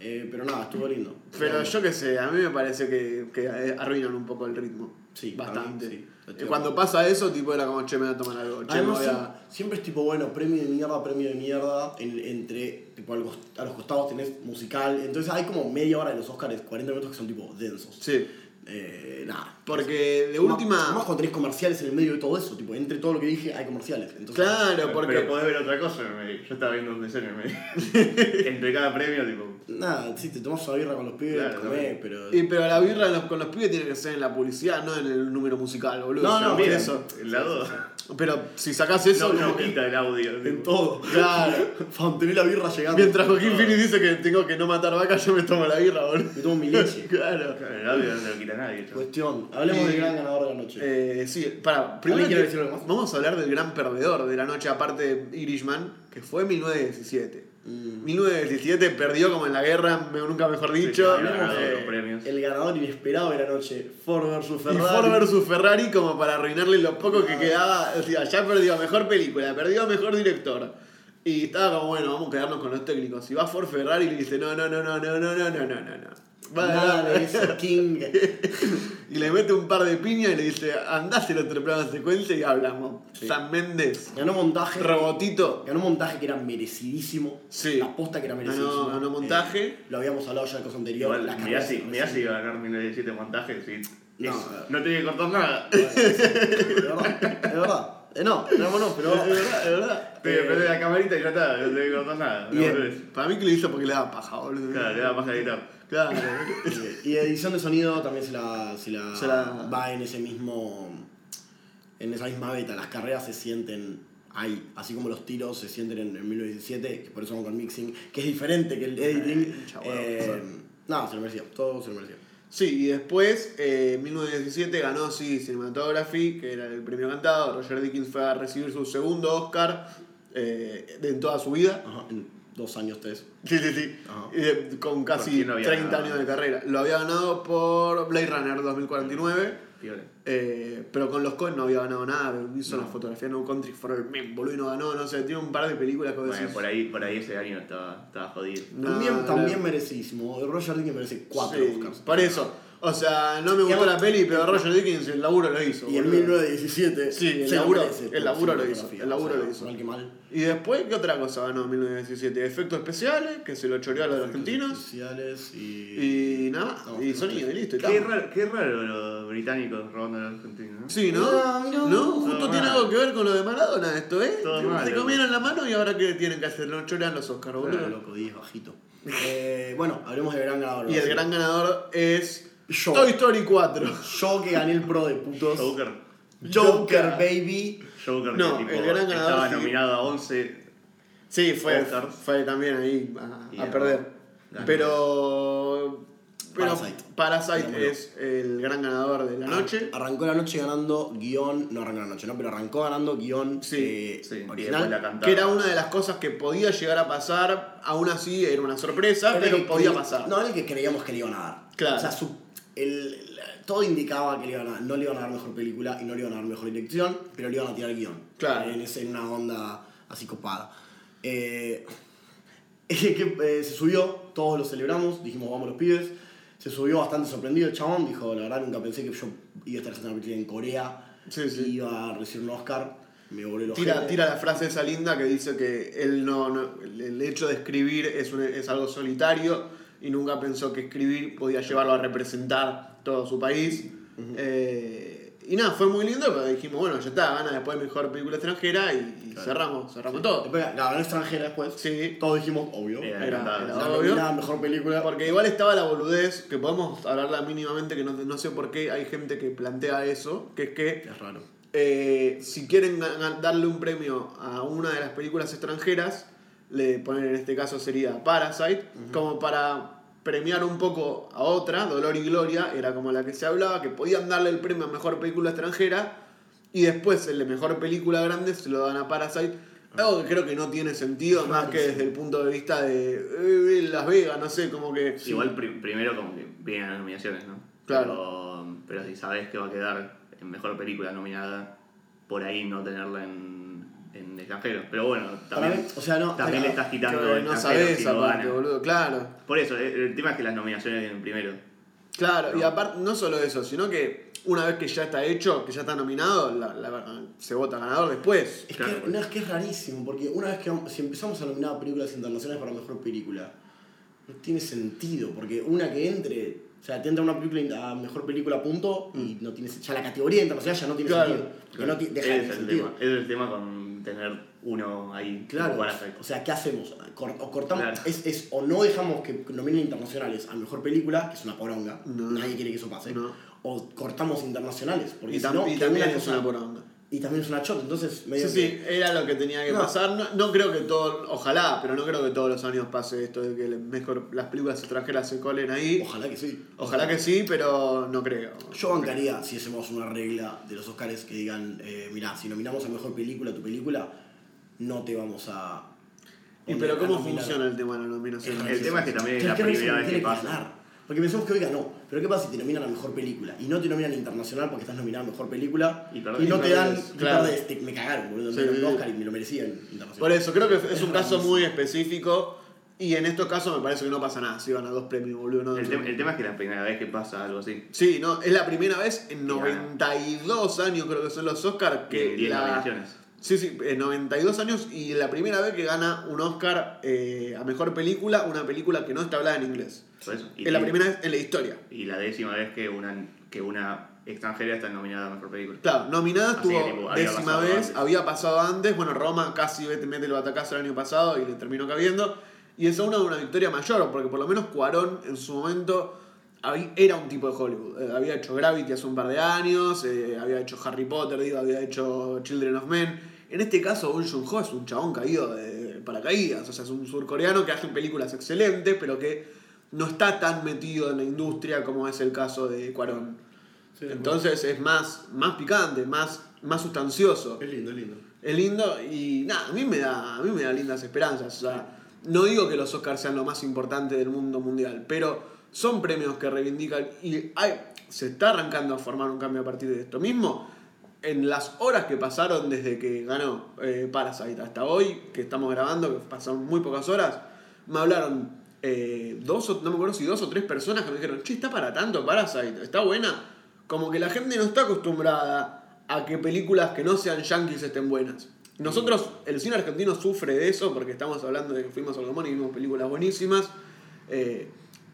Eh, pero nada, estuvo lindo. Pero yo qué sé, a mí me parece que, que arruinan un poco el ritmo. Sí, bastante. mí, sí. De cuando pasa eso, tipo era como, che, me voy a tomar algo. Che, Además, a... siempre es tipo, bueno, premio de mierda, premio de mierda. en- entre, tipo, a los costados tenés musical. Entonces hay como media hora de los Oscars, 40 minutos que son tipo densos. Sí. Eh, nada. Porque de última... Más cuando tenés comerciales en el medio de todo eso. Tipo, entre todo lo que dije hay comerciales. Entonces, Claro, porque... Pero podés ver otra cosa en el medio. Yo estaba viendo un deseo en el medio. Entre cada premio, tipo. Nada, sí, te tomás una birra con los pibes, Claro, comés, también. pero. Y, pero la birra los- con los pibes tiene que ser en la publicidad, no en el número musical, boludo. No, no, por bien. eso. El lado. Pero si sacás eso... No, no quita el audio. En tipo. todo. Claro. Mantener la birra llegando. Mientras Joaquín Phoenix dice que tengo que no matar vacas, yo me tomo la birra, boludo. Me tomo mi leche. Claro. Claro, El audio no se lo quita nadie. Cuestión. Hablemos del gran ganador de la noche. Eh, sí, para, primero quiere que- decir algo más? vamos a hablar del gran perdedor de la noche, aparte de Irishman, que fue 1917. Mm. 1917 perdió como en la guerra, nunca mejor dicho. sí, Eh, premios. El ganador inesperado de la noche. Ford vs y Ferrari. Ford versus Ferrari como para arruinarle lo poco que quedaba. O sea, ya perdió mejor película, perdió mejor director. Y estaba como, bueno, vamos a quedarnos con los técnicos. Y va Ford Ferrari y le dice, no, no, no, no, no, no, no, no, no, no. Va Nada a de eso, King. Y le mete un par de piñas y le dice, andás el otro plano de secuencia y hablamos. Sí. San Méndez, Ganó montaje. Robotito. Ganó montaje que era merecidísimo. Sí. La posta que era merecidísimo. Ganó- ganó montaje. Eh, lo habíamos hablado ya en el cosa anterior. Igual, las mirá si, mirá si iba a ganar 1917 montajes y No, es- eh. no tenía que cortar nada. Bueno, sí, De verdad. De verdad. Eh, no, no, no, pero. Es verdad, es verdad. Te prende la camarita y ya está, no tenía que cortar nada. No. Para mí que lo hizo porque le daba paja, boludo. Claro, le da más a. Claro. Eh, Y edición de sonido también se la, se la, Se la- va en ese mismo. En esa misma beta. Las carreras se sienten ahí. Así como los tiros se sienten en, en 1917, que por eso vamos con mixing, que es diferente que el editing. Eh, no, se lo merecía. Todo se lo merecía. Sí, y después, eh, en 1917 ganó sí Cinematography, que era el premio cantado. Roger Dickens fue a recibir su segundo Oscar eh, en toda su vida. Ajá, dos años, tres. Sí, sí, sí. Ajá. Y de- con casi quién lo había 30 ganado? años de carrera. Lo había ganado por Blade Runner 2049. Piola. eh, pero con los Coen no había ganado nada. Hizo la fotografía No Country for Old Men, boludo, y no ganó. No sé, tiene un par de películas que Bueno, decís, por ahí, por ahí ese año estaba, estaba jodido. No, también, no. también merecidísimo. Roger Dickens merece cuatro Sí, Oscars. Por eso. O sea, no me gustó la peli, pero Roger Dickens el laburo lo hizo. Y en boludo. 1917. Sí, el laburo- el laburo lo hizo, el laburo o sea, lo hizo. Mal que mal. Y después, ¿qué otra cosa ganó en 1917? Efectos especiales, que se lo choreó a los argentinos. Especiales y. Y nada, No, y no, sonido, y listo. y Qué raro, qué raro los británicos robando a los argentinos, ¿no? Sí, ¿no? No, no, ¿No? Justo tiene mal. algo que ver con lo de Maradona esto, ¿eh? Todo Se mal, comieron la mano y ahora ¿qué tienen que hacer? Lo chorean los Oscars, boludo. Claro, loco, 10 bajito. Eh, bueno, hablemos del gran ganador. Y el gran ganador es Yo. Toy Story 4. Yo que gané el pro de putos. Joker. Joker, baby. Joker No, que tipo, el gran ganador estaba sí. nominado a 11. Sí, fue, Oscars. fue también ahí a, perder. Ganó. Pero. Pero Parasite. Parasite Ganó. es el gran ganador de la noche. Arrancó la noche ganando guion. No arrancó la noche, ¿no? Pero arrancó ganando guion Sí, eh, sí, original. la. Que era una de las cosas que podía llegar a pasar, aún así era una sorpresa, Era pero que podía pasar. No, era el que creíamos que le iban a dar. Claro. O sea, su- el- todo indicaba que le iban a, no le iban a dar mejor película y no le iban a dar mejor dirección, pero le iban a tirar guion. Claro. En, ese- en una onda así copada. Eh, que, eh, se subió, todos lo celebramos, dijimos vamos los pibes. Se subió bastante sorprendido el chabón, dijo, la verdad nunca pensé que yo iba a estar haciendo una película en Corea Sí, iba a recibir un Oscar. Me volé los Tira, tira la frase esa linda que dice que él no, no- el- el hecho de escribir es, un- es algo solitario y nunca pensó que escribir podía llevarlo a representar todo su país. Eh, y nada, fue muy lindo, pero dijimos, bueno, ya está, gana después mejor película extranjera y, y cerramos, cerramos todo. Después ganó extranjera después. Sí. Todos dijimos, obvio. Era- Era, era La mejor película. Porque igual estaba la boludez, que podemos hablarla mínimamente, que no, no sé por qué hay gente que plantea eso, que es que Es raro. eh, si quieren darle un premio a una de las películas extranjeras, le ponen en este caso sería Parasite, como para premiar un poco a otra, Dolor y Gloria, era como la que se hablaba, que podían darle el premio a mejor película extranjera y después el de mejor película grande se lo dan a Parasite. Algo que creo que no tiene sentido, más que desde el punto de vista de eh, Las Vegas, no sé, como que... Igual pri- primero como que vienen las nominaciones, ¿no? Claro. Pero, pero si sabes que va a quedar en mejor película nominada, por ahí no tenerla en, en extranjero. Pero bueno, también, mí, o sea, no. también le era- estás quitando no si lo aparte, gana. boludo, claro. Por eso, el, el tema es que las nominaciones vienen primero. Claro, y No. aparte, no solo eso, sino que una vez que ya está hecho, que ya está nominado, la- la- se vota ganador después. Es Claro. que, no, es que es rarísimo, porque una vez que si empezamos a nominar películas internacionales para mejor película, no tiene sentido, porque una que entre, o sea, te entra una película a mejor película punto y no tiene ya la categoría internacional ya no tiene Mm. Claro. sentido. No de tener es el sentido. tema. Ese es el tema con tener uno ahí. Claro, o sea, ¿qué hacemos? Cor- o cortamos, Claro. es, es- o no dejamos que nominen internacionales a mejor película, que es una poronga, No. nadie quiere que eso pase, No. o cortamos internacionales, porque Y, si tam- no, y también es una poronga. Y también es una chota, entonces medio Sí, que- sí, era lo que tenía que No. pasar. No, no creo que todo, ojalá, pero no creo que todos los años pase esto de que el mejor, las películas extranjeras se colen ahí. ojalá que sí. Ojalá que sí, pero no creo. Yo bancaría si hacemos una regla de los Oscars que digan, eh, mirá, si nominamos a mejor película tu película, no te vamos a. Y pero ¿cómo funciona el tema de la nominación? El tema es que también es la primera vez que pasa. Porque pensamos que hoy ganó. Pero ¿qué pasa si te nominan a mejor película? Y no te nominan a internacional porque estás nominado a mejor película. Y perdés. no te Y dan. y claro. perdés, te- me cagaron, boludo. Sí, Me. Oscar y me lo merecían internacional. Por eso, creo que es un caso muy específico. Y en estos casos me parece que no pasa nada si van a dos premios, boludo. no- El, tem- el tema es que es la primera vez que pasa algo así. Sí, no, es la primera vez en Ya. 92 años, creo que son los Oscars, que Que 10 la... nominaciones. Sí, sí, en 92 años y la primera vez que gana un Oscar eh, a mejor película, una película que no está hablada en inglés. Y, Es la primera vez en la historia. y la décima vez que una, que una extranjera está nominada a mejor película. Claro, nominada estuvo décima vez, antes. había pasado antes. Bueno, Roma casi mete, el batacazo el año pasado y le terminó cabiendo. Y es una, una victoria mayor, porque por lo menos Cuarón en su momento era un tipo de Hollywood. Eh, había hecho Gravity hace un par de años, eh, había hecho Harry Potter, digo, había hecho Children of Men. En este caso, Bong Joon-ho es un chabón caído de paracaídas. O sea, es un surcoreano que hace películas excelentes, pero que no está tan metido en la industria como es el caso de Cuarón. Sí, Entonces es más, más picante, más, más sustancioso. Es lindo, es lindo. Es lindo y nada, a mí me da, a mí me da lindas esperanzas. O sea, no digo que los Oscars sean lo más importante del mundo mundial, pero son premios que reivindican y hay, se está arrancando a formar un cambio a partir de esto mismo. En las horas que pasaron desde que ganó eh, Parasite hasta hoy, que estamos grabando, que pasaron muy pocas horas, me hablaron eh, dos o, no me acuerdo si dos o tres personas que me dijeron, che, está para tanto Parasite, está buena. Como que la gente no está acostumbrada a que películas que no sean yankees estén buenas. Nosotros, el cine argentino sufre de eso porque estamos hablando de que fuimos al Gomón y vimos películas buenísimas. eh,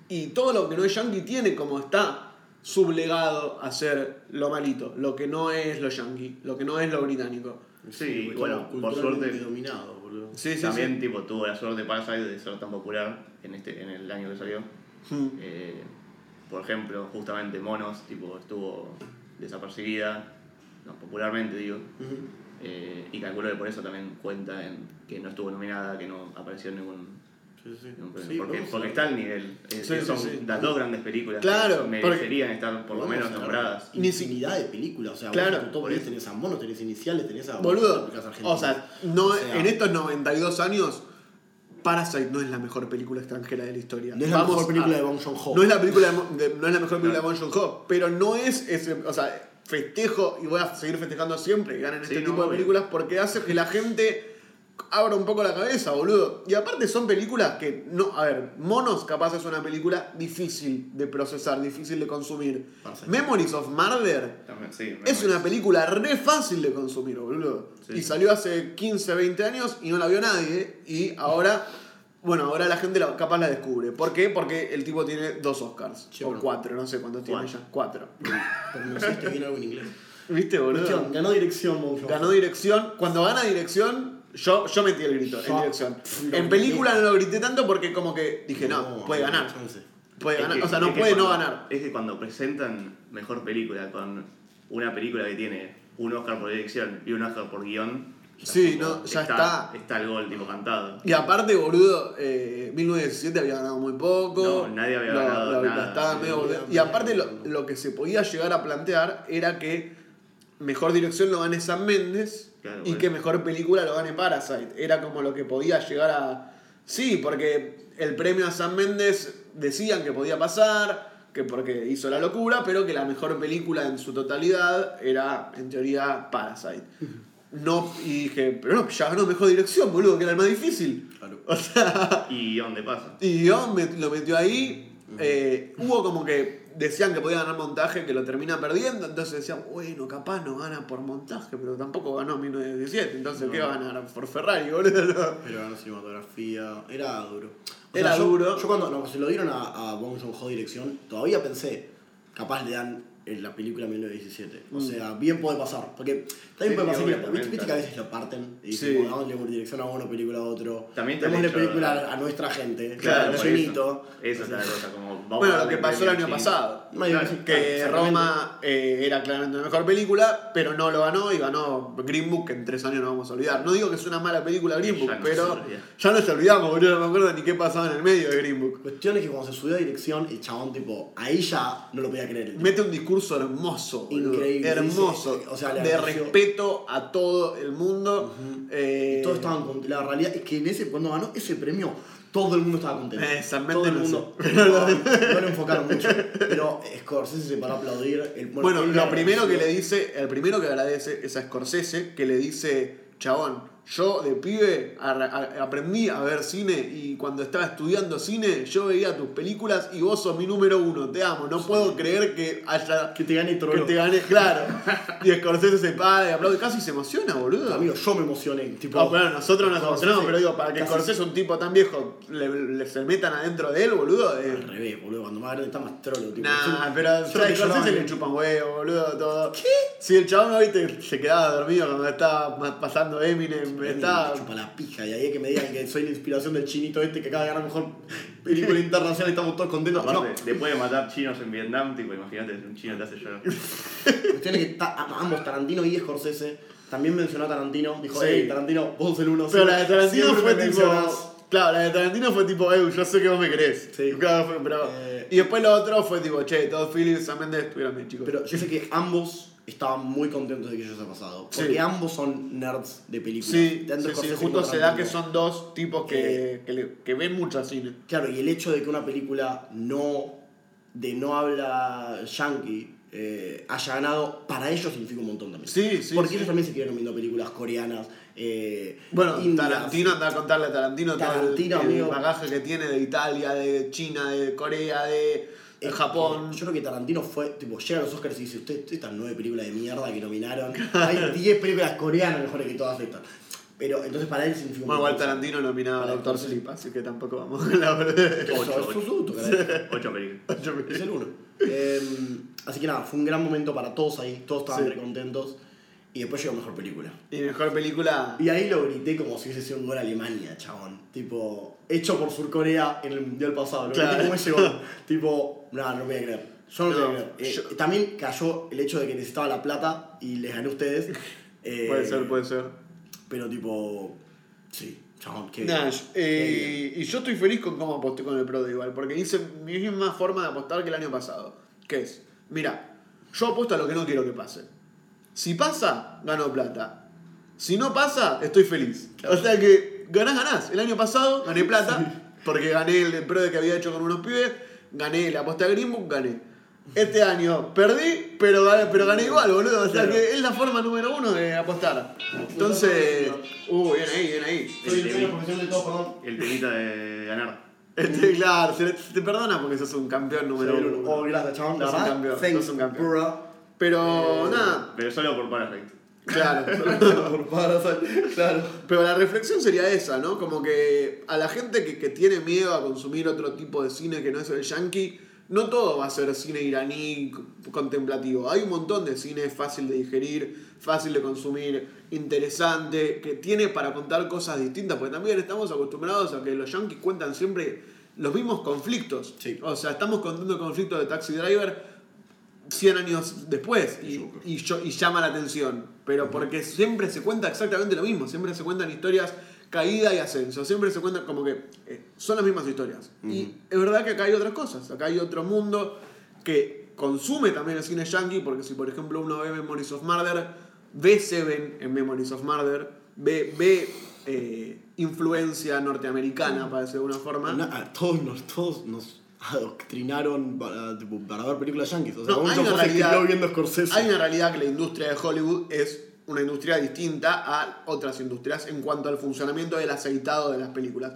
y todo lo que no es yankee tiene como está sublegado a ser lo malito, lo que no es lo yankee, lo que no es lo británico. Sí, bueno, por suerte- dominados, boludo. Sí, sí, También sí. tipo tuvo la suerte Parasite de ser tan popular en este en el año que salió. Mm. Eh, por ejemplo, justamente Monos tipo estuvo desapercibida, no, popularmente digo. Eh, y calculo que por eso también cuenta en que no estuvo nominada, que no apareció en ningún, Sí, sí. porque, está al nivel. Eh, Sí, son sí. las dos grandes películas Claro, que merecerían estar por lo menos nombradas. Infinidad de películas, o sea, Claro, vos en tu top por 10 eso. tenés a Mono, tenés iniciales, tenés a Boludo, o sea, no, O sea, en estos 92 años, Parasite no es la mejor película extranjera de la historia. No es la Vamos mejor película a- de Bong Joon-ho. No es la película de, de- no es la mejor película Claro. de Bong Joon-ho, pero no es ese, o sea, festejo y voy a seguir festejando siempre que ganen Sí, este no, tipo de películas porque hace que la gente abra un poco la cabeza, boludo. Y aparte son películas que no, a ver, Monos capaz es una película difícil de procesar, difícil de consumir. Memories of Murder También, sí, es una película re fácil de consumir, boludo. Sí. Y salió hace 15, 20 años y no la vio nadie. Y ahora Bueno, ahora la gente la- capaz la descubre. ¿Por qué? Porque el tipo tiene dos Oscars. Sí, o cuatro, no sé cuántos tiene ya. Cuatro. Pronunciaste bien algo en inglés. ¿Viste, boludo? Ganó dirección. Ganó dirección. Cuando gana dirección, yo, yo metí el grito en dirección. En película no lo grité tanto porque como que dije, no, puede no, ganar. Puede Es ganar. que- o sea, no puede no ganar. Es que cuando presentan mejor película con una película que tiene un Oscar por dirección y un Oscar por guion, ya Sí, como no, ya está. Está el gol tipo cantado. Y aparte, boludo, eh, 1917 había ganado muy poco. No, nadie había ganado nada, estaba sí, medio y aparte, lo, que se podía llegar a plantear era que mejor dirección lo gane Sam Mendes Claro, y bueno. que mejor película lo gane Parasite. Era como lo que podía llegar a. Sí, porque el premio a Sam Mendes decían que podía pasar, que porque hizo la locura, pero que la mejor película en su totalidad era, en teoría, Parasite. No, y dije, pero no, ya ganó mejor dirección, boludo, que era el más difícil. Claro. O sea, ¿Y dónde pasa? y yo me- lo metió ahí. eh, hubo como que decían que podía ganar montaje, que lo termina perdiendo. Entonces decían, bueno, capaz no gana por montaje, pero tampoco ganó 1917. Entonces, ¿qué No. va a ganar por Ferrari, boludo? Pero ganó cinematografía. Era duro. Era duro. Yo cuando no, se lo dieron a, a Bong Joon-ho dirección, todavía pensé, capaz le dan en la película 1917. O Mm. sea, bien puede pasar. Porque también Sí, puede pasar que, viste, viste que a veces lo parten y Sí. dicen, "Bueno, démosle dirección a uno, película a otro. También el Démosle película ¿verdad? a nuestra gente. Claro, chinito. Eso es la cosa, como vamos Bueno, lo que pasó el año pasado. No, Claro, sí, Que. Roma eh, era claramente una mejor película, pero no lo ganó y ganó Green Book, que en tres años no vamos a olvidar. No digo que es una mala película Green Book, Ya no pero ya nos olvidamos, boludo, no me acuerdo ni qué pasaba en el medio de Green Book. Cuestión es que cuando se subió a dirección, el chabón, tipo, ahí ya no lo podía creer. Mete un discurso hermoso, boludo. Increíble, hermoso, o sea, de agradeció- respeto a todo el mundo. eh, Todos estaban. La realidad es que en ese, cuando ganó ese premio, todo el mundo estaba contento. San todo el no mundo. No, no lo enfocaron mucho. Pero Scorsese se paró a aplaudir. El, Bueno, él lo primero que le dice, el primero que agradece es a Scorsese, que le dice, chabón, yo de pibe a- a- aprendí a ver cine y cuando estaba estudiando cine yo veía tus películas y vos sos mi número uno, te amo, no puedo creer que haya... Que te gane Que Trollo. te gané, claro. Y Scorsese se para y aplaude, casi se emociona, boludo. Amigo, yo me emocioné. Tipo, No, pero nosotros nos emocionamos, pero digo, para que casi- Scorsese, un tipo tan viejo, le, le- se metan adentro de él, boludo. eh, Al revés, boludo. Cuando más grande está más trolo. Tipo, Nah, pero a que Scorsese le chupan huevo, boludo, todo. ¿Qué? Si el chabón, viste, se quedaba dormido cuando estaba pasando Eminem, Me estaba... chupa la pija. Y ahí es que me digan que soy la inspiración del chinito este que acaba de ganar mejor película internacional y estamos todos contentos. Aparte, No, después de matar chinos en Vietnam, tipo, imagínate, un chino te hace llorar. cuestión es que ta- ambos, Tarantino y Scorsese, también mencionó a Tarantino. Dijo, Sí. hey, Tarantino, vos el uno. Pero la de Tarantino fue me tipo... mencionás". Claro, la de Tarantino fue tipo, eh, yo sé que vos me querés. Sí. Claro, fue- pero... Eh, Y después lo otro fue tipo, che, Todd Phillips, Sam Mendes estuvieron bien, chicos. Pero yo sé que ambos estaban muy contentos de que eso haya pasado. Porque Sí. ambos son nerds de películas. Sí, sí, sí, justo se da que son dos tipos que, que, le- que ven mucho cine. Claro, y el hecho de que una película no de no habla yankee eh, haya ganado, para ellos significa un montón también. Sí, sí, Porque ellos también se quieren viendo películas coreanas. Eh, Bueno, indias. Tarantino anda a contarle a Tarantino, Tarantino, todo el, el bagaje que tiene de Italia, de China, de Corea, de Eh, Japón. Yo creo que Tarantino fue, tipo, llega a los Oscars y dice, ustedes estas nueve películas de mierda que nominaron, hay 10 películas coreanas mejores que todas estas. Pero entonces para él significa un Bueno, igual. Tarantino nominaba a Doctor Sleep, así que tampoco vamos a la verdad. Ocho, ocho. Ocho películas. Es el uno. Eh, así que nada, fue un gran momento para todos ahí, todos estaban Sí. re contentos. Y después llegó mejor película. Y mejor película. Y ahí lo grité como si hubiese sido un gol a Alemania, chabón. Tipo, hecho por Surcorea en el mundial pasado. Lo Claro. ese gol. tipo, no, no voy a creer. Yo no, No, voy a creer. Eh, yo- También cayó el hecho de que necesitaba la plata y les gané a ustedes. Eh, Puede ser, puede ser. Pero tipo, sí, chabón, qué Nah, bien. Qué eh, y yo estoy feliz con cómo aposté con el Pro de igual, porque hice mi misma forma de apostar que el año pasado. Que es, mira, yo apuesto a lo que no quiero que pase. Si pasa, gano plata. Si no pasa, estoy feliz. O sea que ganás, ganás. El año pasado gané plata, porque gané el Pro de que había hecho con unos pibes, gané la apuesta de Green Book, gané. Este año perdí, pero gané, pero gané igual, boludo. O sea Claro. que es la forma número uno de apostar. Entonces, uh, bien ahí, bien ahí. Soy el profesional de todo, perdón. El temita de ganar. Este, claro, se, te perdona porque sos un campeón número el uno. Oh, gracias, chabón. Sos un campeón, thanks, sos un campeón. bro. Pero nada, Pero solo por Parasite. Claro. por Parasite, claro. Pero la reflexión sería esa, ¿no? Como que a la gente que, que tiene miedo a consumir otro tipo de cine que no es el yankee, no todo va a ser cine iraní contemplativo. Hay un montón de cine fácil de digerir, fácil de consumir, interesante, que tiene para contar cosas distintas, porque también estamos acostumbrados a que los yankees cuentan siempre los mismos conflictos. Sí. O sea, estamos contando el conflicto de Taxi Driver 100 años después y, y, yo- y llama la atención. Pero porque siempre se cuenta exactamente lo mismo, siempre se cuentan historias caída y ascenso, siempre se cuentan como que eh, son las mismas historias. Y es verdad que acá hay otras cosas, acá hay otro mundo que consume también el cine yankee, porque si por ejemplo uno ve Memories of Murder, ve Seven en Memories of Murder, ve, ve eh, influencia norteamericana, para decirlo de alguna forma. A todos nos, todos nos adoctrinaron para, tipo, para ver películas yankees. O sea, No, hay una realidad- viendo Scorsese. Hay una realidad que la industria de Hollywood es una industria distinta a otras industrias en cuanto al funcionamiento del aceitado de las películas.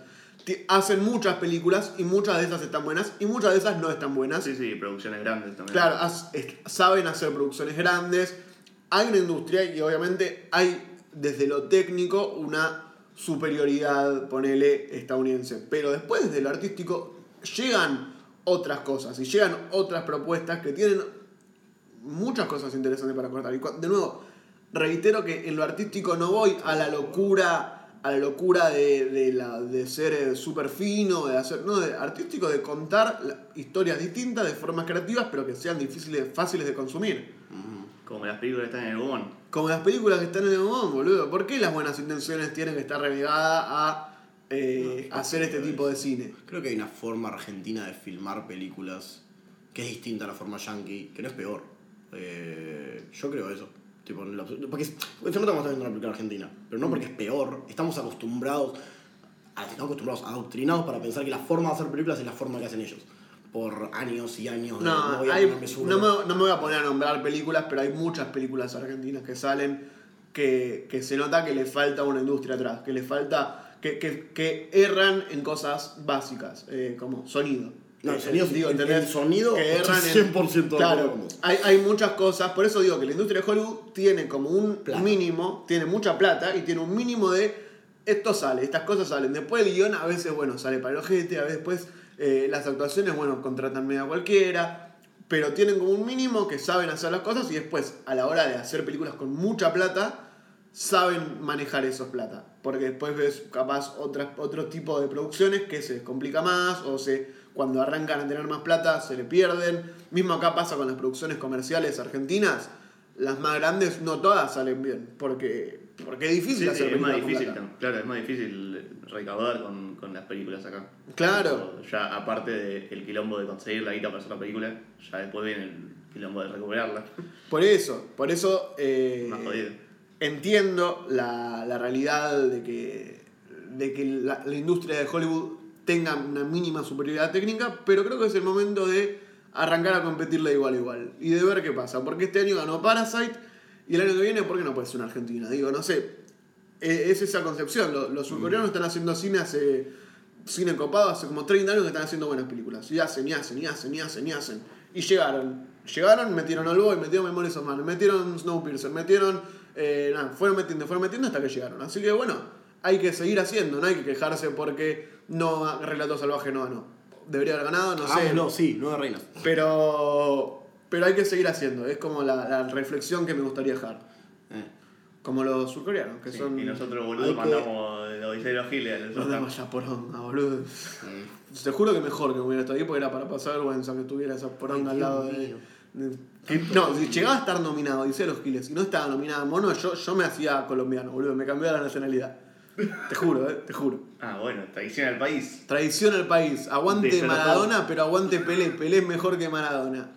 Hacen muchas películas y muchas de esas están buenas y muchas de esas no están buenas. Sí, sí, producciones grandes también. Claro, es- saben hacer producciones grandes. Hay una industria y obviamente hay desde lo técnico una superioridad, ponele, estadounidense. Pero después desde lo artístico llegan otras cosas y llegan otras propuestas que tienen muchas cosas interesantes para cortar. Y de nuevo, reitero que en lo artístico no voy a la locura a la locura de, de, la, de ser súper fino, de hacer. No, de artístico, de contar historias distintas, de formas creativas, pero que sean difíciles, fáciles de consumir. Como las películas que están en el Gomón. Como las películas que están en el momento, boludo. ¿Por qué las buenas intenciones tienen que estar renegadas a eh, hacer este tipo de cine? Creo que hay una forma argentina de filmar películas que es distinta a la forma yankee, que no es peor. Eh, yo creo eso. Tipo, en absoluto- porque, se nota estás viendo una película argentina, pero no porque es peor. Estamos acostumbrados, a, no acostumbrados, adoctrinados para pensar que la forma de hacer películas es la forma que hacen ellos. Por años y años No, voy a hay- no, me, no me voy a poner a nombrar películas, pero hay muchas películas argentinas que salen que, que se nota que le falta una industria atrás, que le falta. Que, que, que erran en cosas básicas, eh, como sonido. No, el Eh, sonido- digo, el- el sonido, que erran en- 100% de Claro, hay, hay muchas cosas, por eso digo que la industria de Hollywood tiene como un Plata. mínimo, tiene mucha plata y tiene un mínimo de esto sale, estas cosas salen. Después el guion a veces, bueno, sale para el ojete, a veces después eh, las actuaciones, bueno, contratan medio a cualquiera, pero tienen como un mínimo que saben hacer las cosas y después a la hora de hacer películas con mucha plata, saben manejar esos plata. Porque después ves capaz otras, otro tipo de producciones que se complica más o se, cuando arrancan a tener más plata se le pierden. Mismo acá pasa con las producciones comerciales argentinas. Las más grandes no todas salen bien. Porque, porque es difícil Sí, hacer sí, es más difícil, plata. claro, es más difícil recaudar con, con las películas acá. Claro. Ya aparte del quilombo de conseguir la guita para hacer la película, ya después viene el quilombo de recuperarla. Por eso, por eso eh, Más jodido. Entiendo la, la realidad de que, de que la, la industria de Hollywood tenga una mínima superioridad técnica, pero creo que es el momento de arrancar a competirle igual a igual y de ver qué pasa. Porque este año ganó Parasite y el año que viene, ¿por qué no puede ser una Argentina? Digo, no sé, e- es esa concepción. Los, los surcoreanos están haciendo cine hace cine copado hace como 30 años que están haciendo buenas películas. Y hacen, y hacen, y hacen, y hacen, y hacen. Y llegaron. Llegaron, metieron al Boy, metieron Memories of Man, metieron Snowpiercer, metieron... eh, nada, fueron metiendo, fueron metiendo hasta que llegaron. Así que bueno, hay que seguir haciendo, no hay que quejarse porque no Relato Salvaje no ganó. Debería haber ganado, no sé. Ah, no, sí, nueve reinas. Pero, pero hay que seguir haciendo. Es como la, la reflexión que me gustaría dejar. Eh. Como los surcoreanos, que Sí, son... Y nosotros, boludo, que- mandamos Odisea de los Giles al Nos Oscar. damos ya poronga, boludo. Mm. Te juro que mejor que hubiera estado ahí porque era para pasar vergüenza que tuviera esa poronga Ay, al lado de. mío. Que- no, si llegaba a estar nominado, dice los Giles, y no estaba nominada mono, yo, yo me hacía colombiano, boludo, me cambió la nacionalidad. Te juro, eh, te juro. Ah, bueno, traición al país. Tradición al país, aguante. Maradona, pero aguante Pelé, Pelé es mejor que Maradona.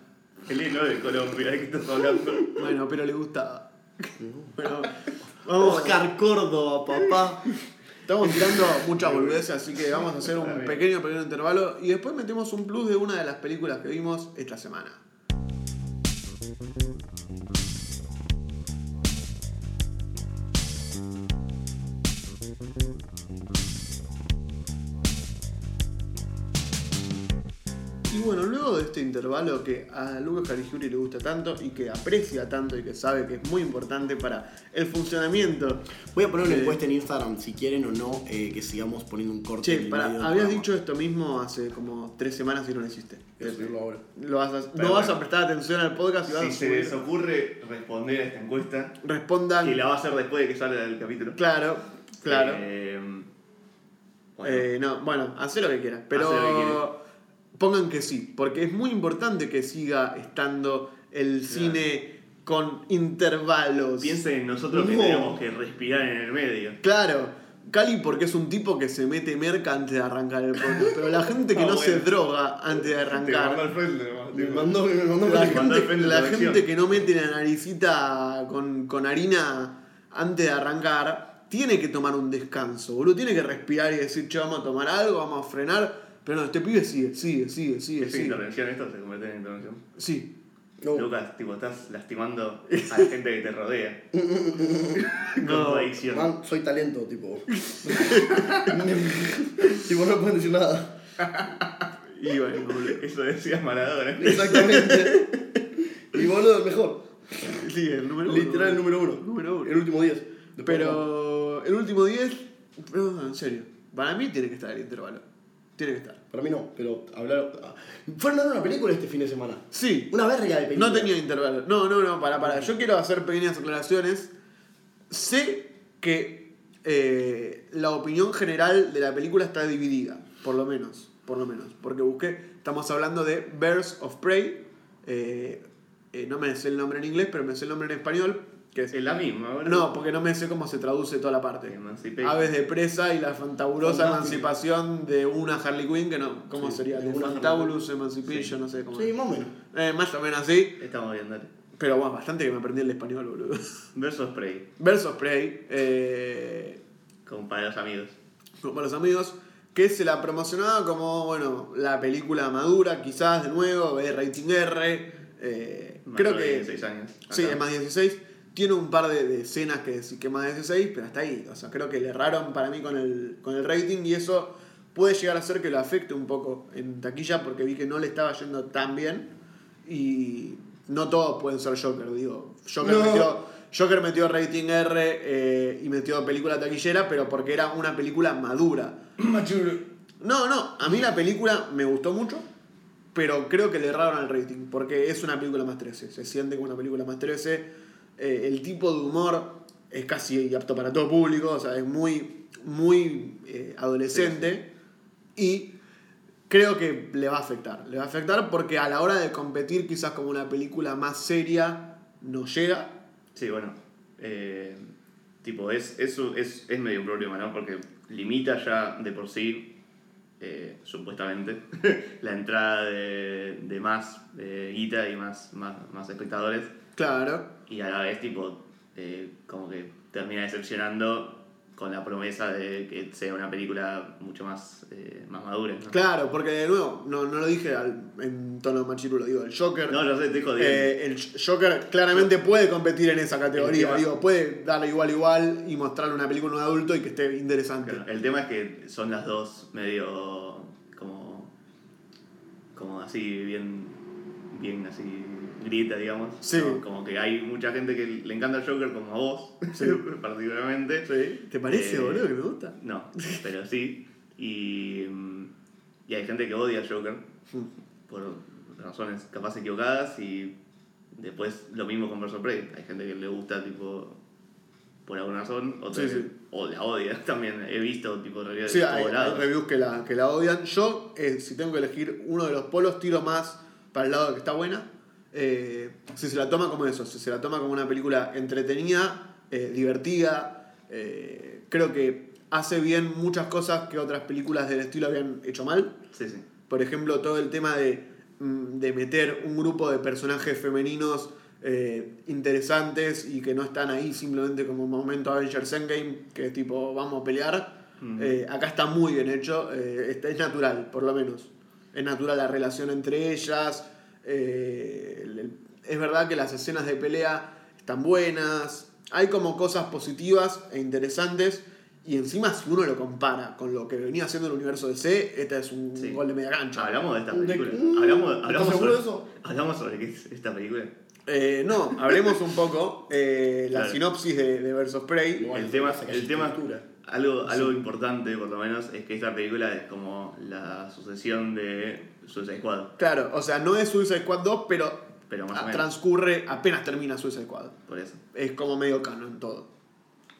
El no de Colombia, ¿de qué estás hablando? Bueno, pero le gustaba. Bueno, vamos, Oscar Córdoba, papá. Estamos tirando muchas boludeces, así que vamos a hacer un pequeño, pequeño intervalo y después metemos un plus de una de las películas que vimos esta semana. Thank you. Bueno, luego de este intervalo que a Lucas Caligiuri le gusta tanto y que aprecia tanto y que sabe que es muy importante para el funcionamiento. Voy a poner una Eh, encuesta en Instagram si quieren o no eh, que sigamos poniendo un corte. Che, para, habías programa. dicho esto mismo hace como tres semanas y no lo hiciste. Ahora. Lo vas a- no vas bueno. a prestar atención al podcast y vas Si a se subir. les ocurre responder a esta encuesta, Respondan. que la va a hacer después de que salga el capítulo. Claro, claro. Eh, bueno, Eh, no, bueno, hacé lo que quieras. Pero Hacé lo que quieras. Pongan que sí, porque es muy importante que siga estando el Claro. cine con intervalos. piensen en nosotros que No. tenemos que respirar en el medio. Claro. Cali porque es un tipo que se mete merca antes de arrancar el podcast, pero la gente que Ah, no se droga antes de Te mandó arrancar, frente, mandó, mandó la, frente gente que no mete la naricita con, con harina antes de arrancar, tiene que tomar un descanso, boludo. Tiene que respirar y decir, che, vamos a tomar algo, vamos a frenar. Pero este pibe sigue, sigue, sigue, sigue, ¿Es sigue. intervención esto? ¿Se convierte en intervención? Sí. No. Lucas, tipo, estás lastimando a la gente que te rodea. Con No, adicción. Man, soy talento, tipo. tipo, no pueden decir nada. Y bueno. Eso decía Maradona. Exactamente. Y boludo, el mejor. Sí, el número uno. Literal, el número uno. Número uno. El último 10. Después no. Pero el último 10, no, en serio, para mí tiene que estar el intervalo. Tiene que estar. Para mí no, pero hablar. ah, Fueron a ver una película este fin de semana. Sí, Una verga de película. no tenía intervalo. No, no, no, para, para. Yo quiero hacer pequeñas aclaraciones. Sé que eh, la opinión general de la película está dividida, por lo menos. Por lo menos. Porque busqué, estamos hablando de Birds of Prey. eh, eh, no me sé el nombre en inglés, pero me sé el nombre en español. Que es Es la misma, ¿verdad? No, porque no me sé cómo se traduce toda la parte. Emancipation. Aves de presa y la fantabulosa emancipación de una Harley Quinn, que no, ¿cómo Sí, sería? de una Fantabulous Emancipation, no sé cómo. Sí, más o menos. Eh, más o menos así. Estamos bien, dale. Pero bueno, bastante que me aprendí el español, boludo. Versus Prey, Versus Prey, eh, con para los amigos. como los amigos, que se la promocionaba como, bueno, la película madura, quizás de nuevo, de rating R. eh, creo Mayor de que. 16 años. Sí, Acá. es más 16. Tiene un par de, de escenas que sí que más 16, pero hasta ahí. O sea, creo que le erraron para mí con el, con el rating y eso puede llegar a ser que lo afecte un poco en taquilla porque vi que no le estaba yendo tan bien. Y no todos pueden ser Joker, digo. Joker, No. metió, Joker metió rating R eh, y metió película taquillera, pero porque era una película madura. No, no, a mí la película me gustó mucho, pero creo que le erraron al rating, porque es una película más 13, se siente como una película más 13, eh, el tipo de humor es casi apto para todo público, o sea, es muy, muy eh, adolescente y creo que le va a afectar, le va a afectar porque a la hora de competir quizás como una película más seria no llega. Sí, bueno. eh, tipo, es, es, es, es medio un problema, ¿no? Porque limita ya de por sí, eh, supuestamente, la entrada de, de más eh, guita y más, más, más espectadores. Claro, Y a la vez, tipo, eh, como que termina decepcionando con la promesa de que sea una película mucho más, eh, más madura. ¿no? claro, porque de nuevo, no, no lo dije al- en tono machirulo, digo, el Joker No, no sé, te jodiendo. Eh, el Joker claramente puede competir en esa categoría, digo, puede darle igual igual y mostrarle una película a un adulto y que esté interesante. Claro, El tema es que son las dos medio como como así bien bien así grieta digamos Sí. ¿no? como que hay mucha gente que le encanta el Joker como a vos Sí. particularmente Sí. ¿Te parece, Eh, boludo, que me gusta? no pero sí y, mm, y hay gente que odia al Joker por razones capaz equivocadas y después lo mismo con Verso Prey hay gente que le gusta tipo por alguna razón otra Sí, que- sí. o la odia también he visto tipo en realidad Sí, de hay, reviews que la, que la odian. Yo, eh, si tengo que elegir uno de los polos, tiro más para el lado de que está buena. Eh, si se la toma como eso, si se la toma como una película entretenida, eh, divertida, eh, creo que hace bien muchas cosas que otras películas del estilo habían hecho mal. sí sí Por ejemplo, todo el tema de, mm, de meter un grupo de personajes femeninos interesantes y que no están ahí simplemente como un momento Avengers Endgame, que es tipo, vamos a pelear. Acá está muy bien hecho, es natural, por lo menos. Es natural la relación entre ellas. Eh, el- el- es verdad que las escenas de pelea están buenas. Hay como cosas positivas e interesantes. Y encima, si uno lo compara con lo que venía haciendo el universo DC, este es un Sí. gol de media cancha. Hablamos de esta De- película. Mm, hablamos, ¿estás hablamos, seguro sobre, de eso? hablamos sobre qué es esta película. Eh, no, hablemos un poco eh, la Claro. sinopsis de, de Versus Prey. El tema, el tema algo, algo importante por lo menos es que esta película es como la sucesión de Suicide Squad, Claro, o sea, no es Suicide Squad 2, pero, pero más o a- menos. transcurre, apenas termina Suicide Squad. Por eso, Es como medio canon todo.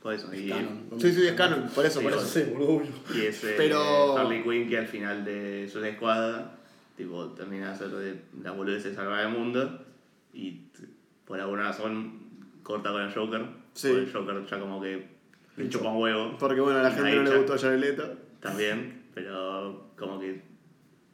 por eso. Y, Canon. Sí, sí, es canon, por eso, Sí, por eso. Sí, boludo, obvio. y es eh, Pero- Harley Quinn que al final de Suicide Squad tipo, termina de hacer de la boludez de salvar el mundo y por alguna razón corta con el Joker. Sí. porque el Joker ya como que le chupa un huevo. Porque bueno, a la gente no le gustó Jared Leto. También, pero como que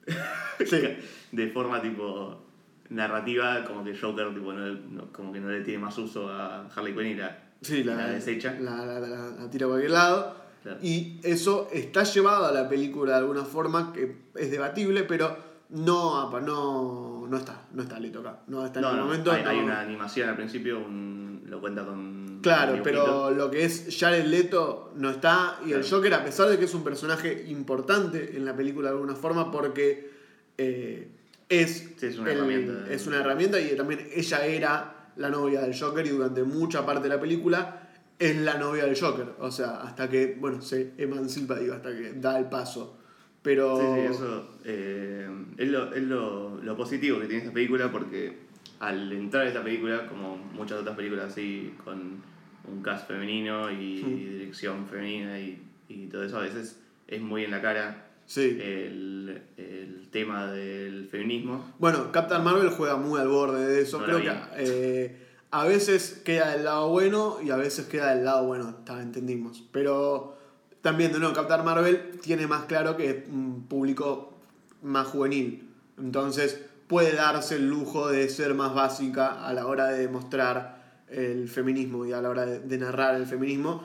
Sí. de forma tipo narrativa, como que Joker tipo, no, no- como que no le tiene más uso a Harley Quinn y la, Sí, la, la desecha. La, tira a cualquier lado. Claro. Y eso está llevado a la película de alguna forma que es debatible, pero no, no, no está, no está Leto acá. No está en No, el no, momento. hay, hay una animación al principio, un- lo cuenta con. Claro, pero lo que es Jared Leto no está. Y el. Joker, a pesar de que es un personaje importante en la película de alguna forma, porque eh, es, Sí, es una el- herramienta. es una herramienta y también ella era la novia del Joker y durante mucha parte de la película es la novia del Joker. O sea, hasta que, bueno, se emancipa, digo, hasta que da el paso. Pero. Sí, sí, eso eh, es, lo, es lo, lo positivo que tiene esta película porque al entrar a esta película, como muchas otras películas así, con un cast femenino y Hmm. dirección femenina y, y todo eso, a veces es muy en la cara Sí. el, el tema del feminismo. Bueno, Captain Marvel juega muy al borde de eso. No Creo que eh, a veces queda del lado bueno y a veces queda del lado bueno, está, entendimos. Pero también, de nuevo, Captain Marvel tiene más claro que es un público más juvenil. Entonces puede darse el lujo de ser más básica a la hora de demostrar el feminismo y a la hora de, de narrar el feminismo.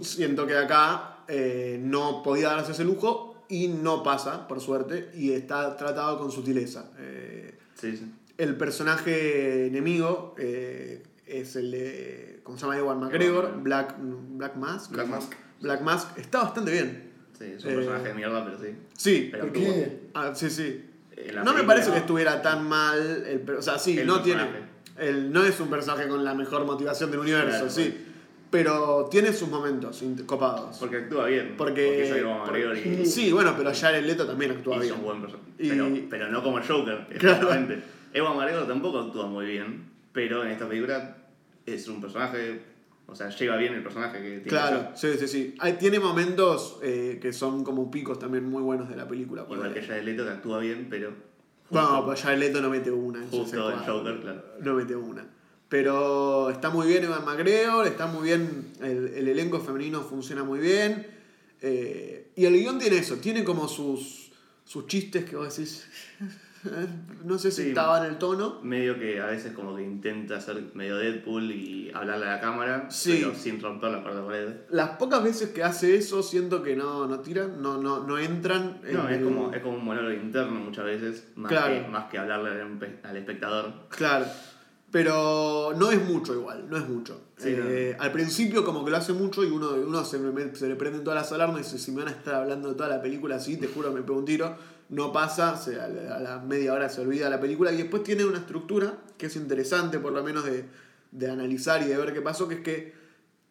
Siento que acá eh, no podía darse ese lujo y no pasa, por suerte, y está tratado con sutileza. Eh, Sí, sí. el personaje enemigo eh, es el de. ¿Cómo se llama? Ewan McGregor. Black, Black Mask. Black Mask. Black Mask está bastante bien. Sí, es un Eh, personaje de mierda, pero sí. Sí, Pero ah, sí, sí. No me parece que estuviera tan mal. El, o sea, sí, El no tiene. El, no es un personaje con la mejor motivación del universo, Claro, sí. Pero tiene sus momentos copados. Porque actúa bien. Porque. es Ewan McGregor y- sí, bueno, pero Jared Leto también actúa y bien. son buen personaje. Y- Pero, pero no como Joker, Claro. exactamente. Ewan McGregor tampoco actúa muy bien, pero en esta película es un personaje, o sea, lleva bien el personaje que tiene. Claro, sí, sí, sí. Hay- tiene momentos eh, que son como picos también muy buenos de la película. Igual que Jared Leto que actúa bien, pero Bueno, justo, pues Jared Leto no mete una. en justo Squad. Joker, claro. No mete una. Pero está muy bien Evan McGregor, está muy bien, el, el elenco femenino funciona muy bien. eh, y el guion tiene eso, tiene como sus, sus chistes que vos decís, no sé si Sí. estaba en el tono. Medio que a veces como que intenta ser medio Deadpool y hablarle a la cámara, Sí. pero sin romper la cuarta pared. Las pocas veces que hace eso siento que no, no tiran, no, no, no entran. en No, es como, es como un monólogo interno muchas veces, más, Claro. que, más que hablarle al, espectador. Claro. Pero no es mucho igual, no es mucho. Sí, Eh, Al principio como que lo hace mucho y uno, uno se, me- se le prenden todas las alarmas y dice, si me van a estar hablando de toda la película así, te juro me pego un tiro. No pasa, se- a, la, a la media hora se olvida la película y después tiene una estructura que es interesante por lo menos de, de analizar y de ver qué pasó, que es que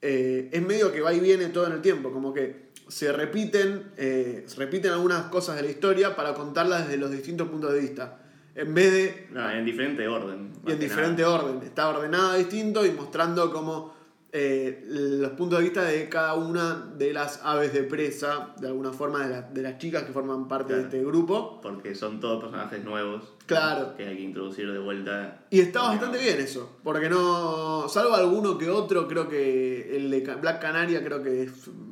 eh, es medio que va y viene todo en el tiempo, como que se repiten, eh, se repiten algunas cosas de la historia para contarlas desde los distintos puntos de vista. En vez de No, en diferente orden. y en diferente nada. orden. Está ordenada distinto y mostrando como eh, los puntos de vista de cada una de las aves de presa, de alguna forma, de, la- de las chicas que forman parte de este grupo. Porque son todos personajes nuevos. Claro. Que hay que introducir de vuelta. Y está bastante no- bien eso, porque no, salvo alguno que otro, creo que el de Black Canaria creo que es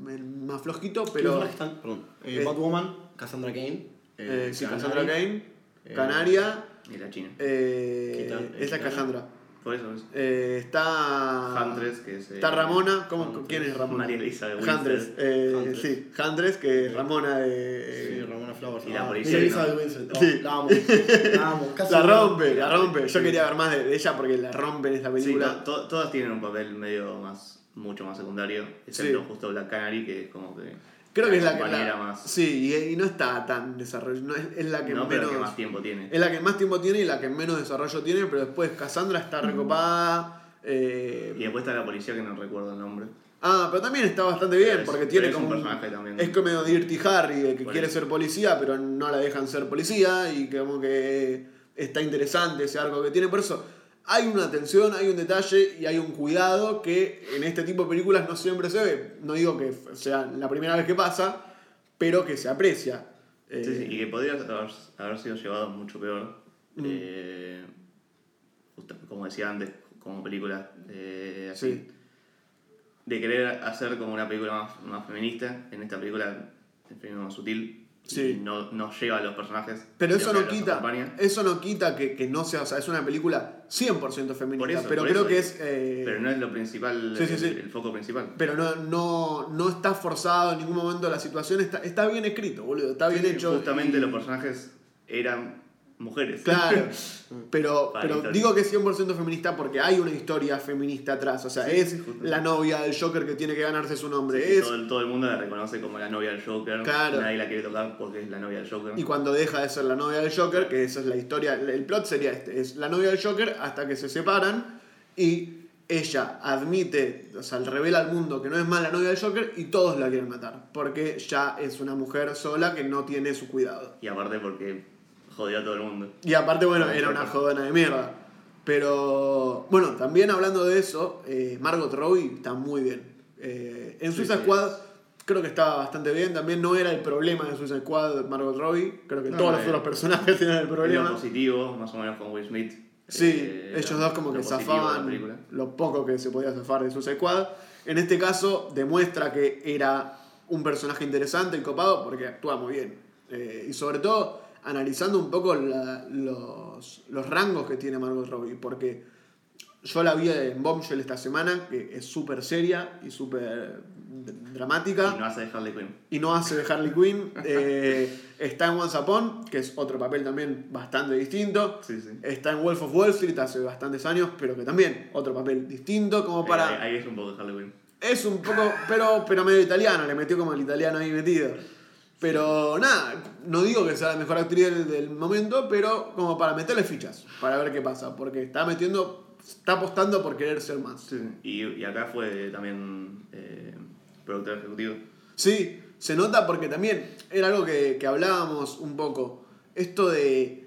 el más flojito, Pero... pero Perdón. Eh, Eh, Batwoman, Cassandra Kane. eh, sí, Canary, Cassandra Kane, eh, Canaria, Y la China. eh, esa es Kitana. Cassandra. Por eso es. Eh, está Huntress, que es. eh, Está Ramona, ¿cómo, Huntress. ¿quién es Ramona? María Elisa de Windsor. eh, Huntress. sí, Huntress, que es Ramona Sí, de... Ramona Flowers. Y la policía, Elisa ¿no? de Winslet. Oh, Sí. La amo. La amo. Casi la rompe, la rompe. Yo quería ver más de, de ella porque la rompe en esta Sí, película. to- todas tienen un papel medio más, mucho más secundario, excepto Sí. justo Black Canary, que es como que. Creo que es la que. la- más. Sí, y, y no está tan desarrollada. No, es, es la que no, pero menos. que más tiempo tiene. Es la que más tiempo tiene y la que menos desarrollo tiene, pero después Cassandra está recopada. eh, Y después está la policía que no recuerdo el nombre. Ah, pero también está bastante bien, Pero es- porque tiene pero es como un personaje también. Es como Dirty Harry, que Por quiere eso. ser policía, pero no la dejan ser policía, y como que está interesante ese arco que tiene. Por eso, hay una atención, hay un detalle y hay un cuidado que en este tipo de películas no siempre se ve. No digo que sea la primera vez que pasa, pero que se aprecia. Eh, Sí, sí, y que podría haber, haber sido llevado mucho peor. Mm. Eh, como decía antes, como película eh, así. Sí. De querer hacer como una película más, más feminista. En esta película, el feminismo sutil. Sí. y No, no lleva a los personajes. Pero eso no quita, eso no quita que, que no sea, o sea, es una película 100% feminista, eso, pero creo eso. que es... eh, Pero no es lo principal, Sí, sí, sí. el foco principal. pero no, no, no está forzado en ningún momento la situación, está, está bien escrito, boludo, está bien hecho. Justamente y- los personajes eran mujeres. Claro, pero, pero digo que es 100% feminista porque hay una historia feminista atrás, o sea, Sí, es justo. la novia del Joker que tiene que ganarse su nombre, Sí, es... todo, el, todo el mundo la reconoce como la novia del Joker. Claro. Nadie la quiere tocar porque es la novia del Joker. Y cuando deja de ser la novia del Joker, que esa es la historia, el plot sería este, es la novia del Joker hasta que se separan y ella admite, o sea, revela al mundo que no es más la novia del Joker y todos la quieren matar, porque ya es una mujer sola que no tiene su cuidado. Y aparte porque jodió a todo el mundo. Y aparte, bueno, era una jodona de mierda. Pero, bueno, también hablando de eso, eh, Margot Robbie está muy bien. Eh, en Sí, Suicide sí. Squad creo que estaba bastante bien. También no era el problema de Suicide Squad Margot Robbie. Creo que No, todos no, los eh, otros personajes tenían el problema. positivo, más o menos con Will Smith. Sí, Eh, ellos lo- dos como que zafaban lo poco que se podía zafar de Suicide Squad. En este caso demuestra que era un personaje interesante y copado porque actúa muy bien. Y sobre todo analizando un poco la- los, los rangos que tiene Margot Robbie. Porque yo la vi en Bombshell esta semana, que es súper seria y súper dramática Y no hace de Harley Quinn. y no hace de Harley Quinn. Eh, está en Once Upon, que es otro papel también bastante distinto. Sí, sí. Está en Wolf of Wall Street hace bastantes años, pero que también otro papel distinto, como Eh, para... ahí, ahí es un poco de Harley Quinn. Es un poco, pero, pero medio italiano, le metió como el italiano ahí metido. Pero nada, no digo que sea la mejor actriz del, del momento, pero como para meterle fichas, para ver qué pasa, porque está metiendo, está apostando por querer ser más. Sí. Y, y acá fue también eh, productor ejecutivo. Sí, se nota porque también era algo que, que hablábamos un poco. Esto de.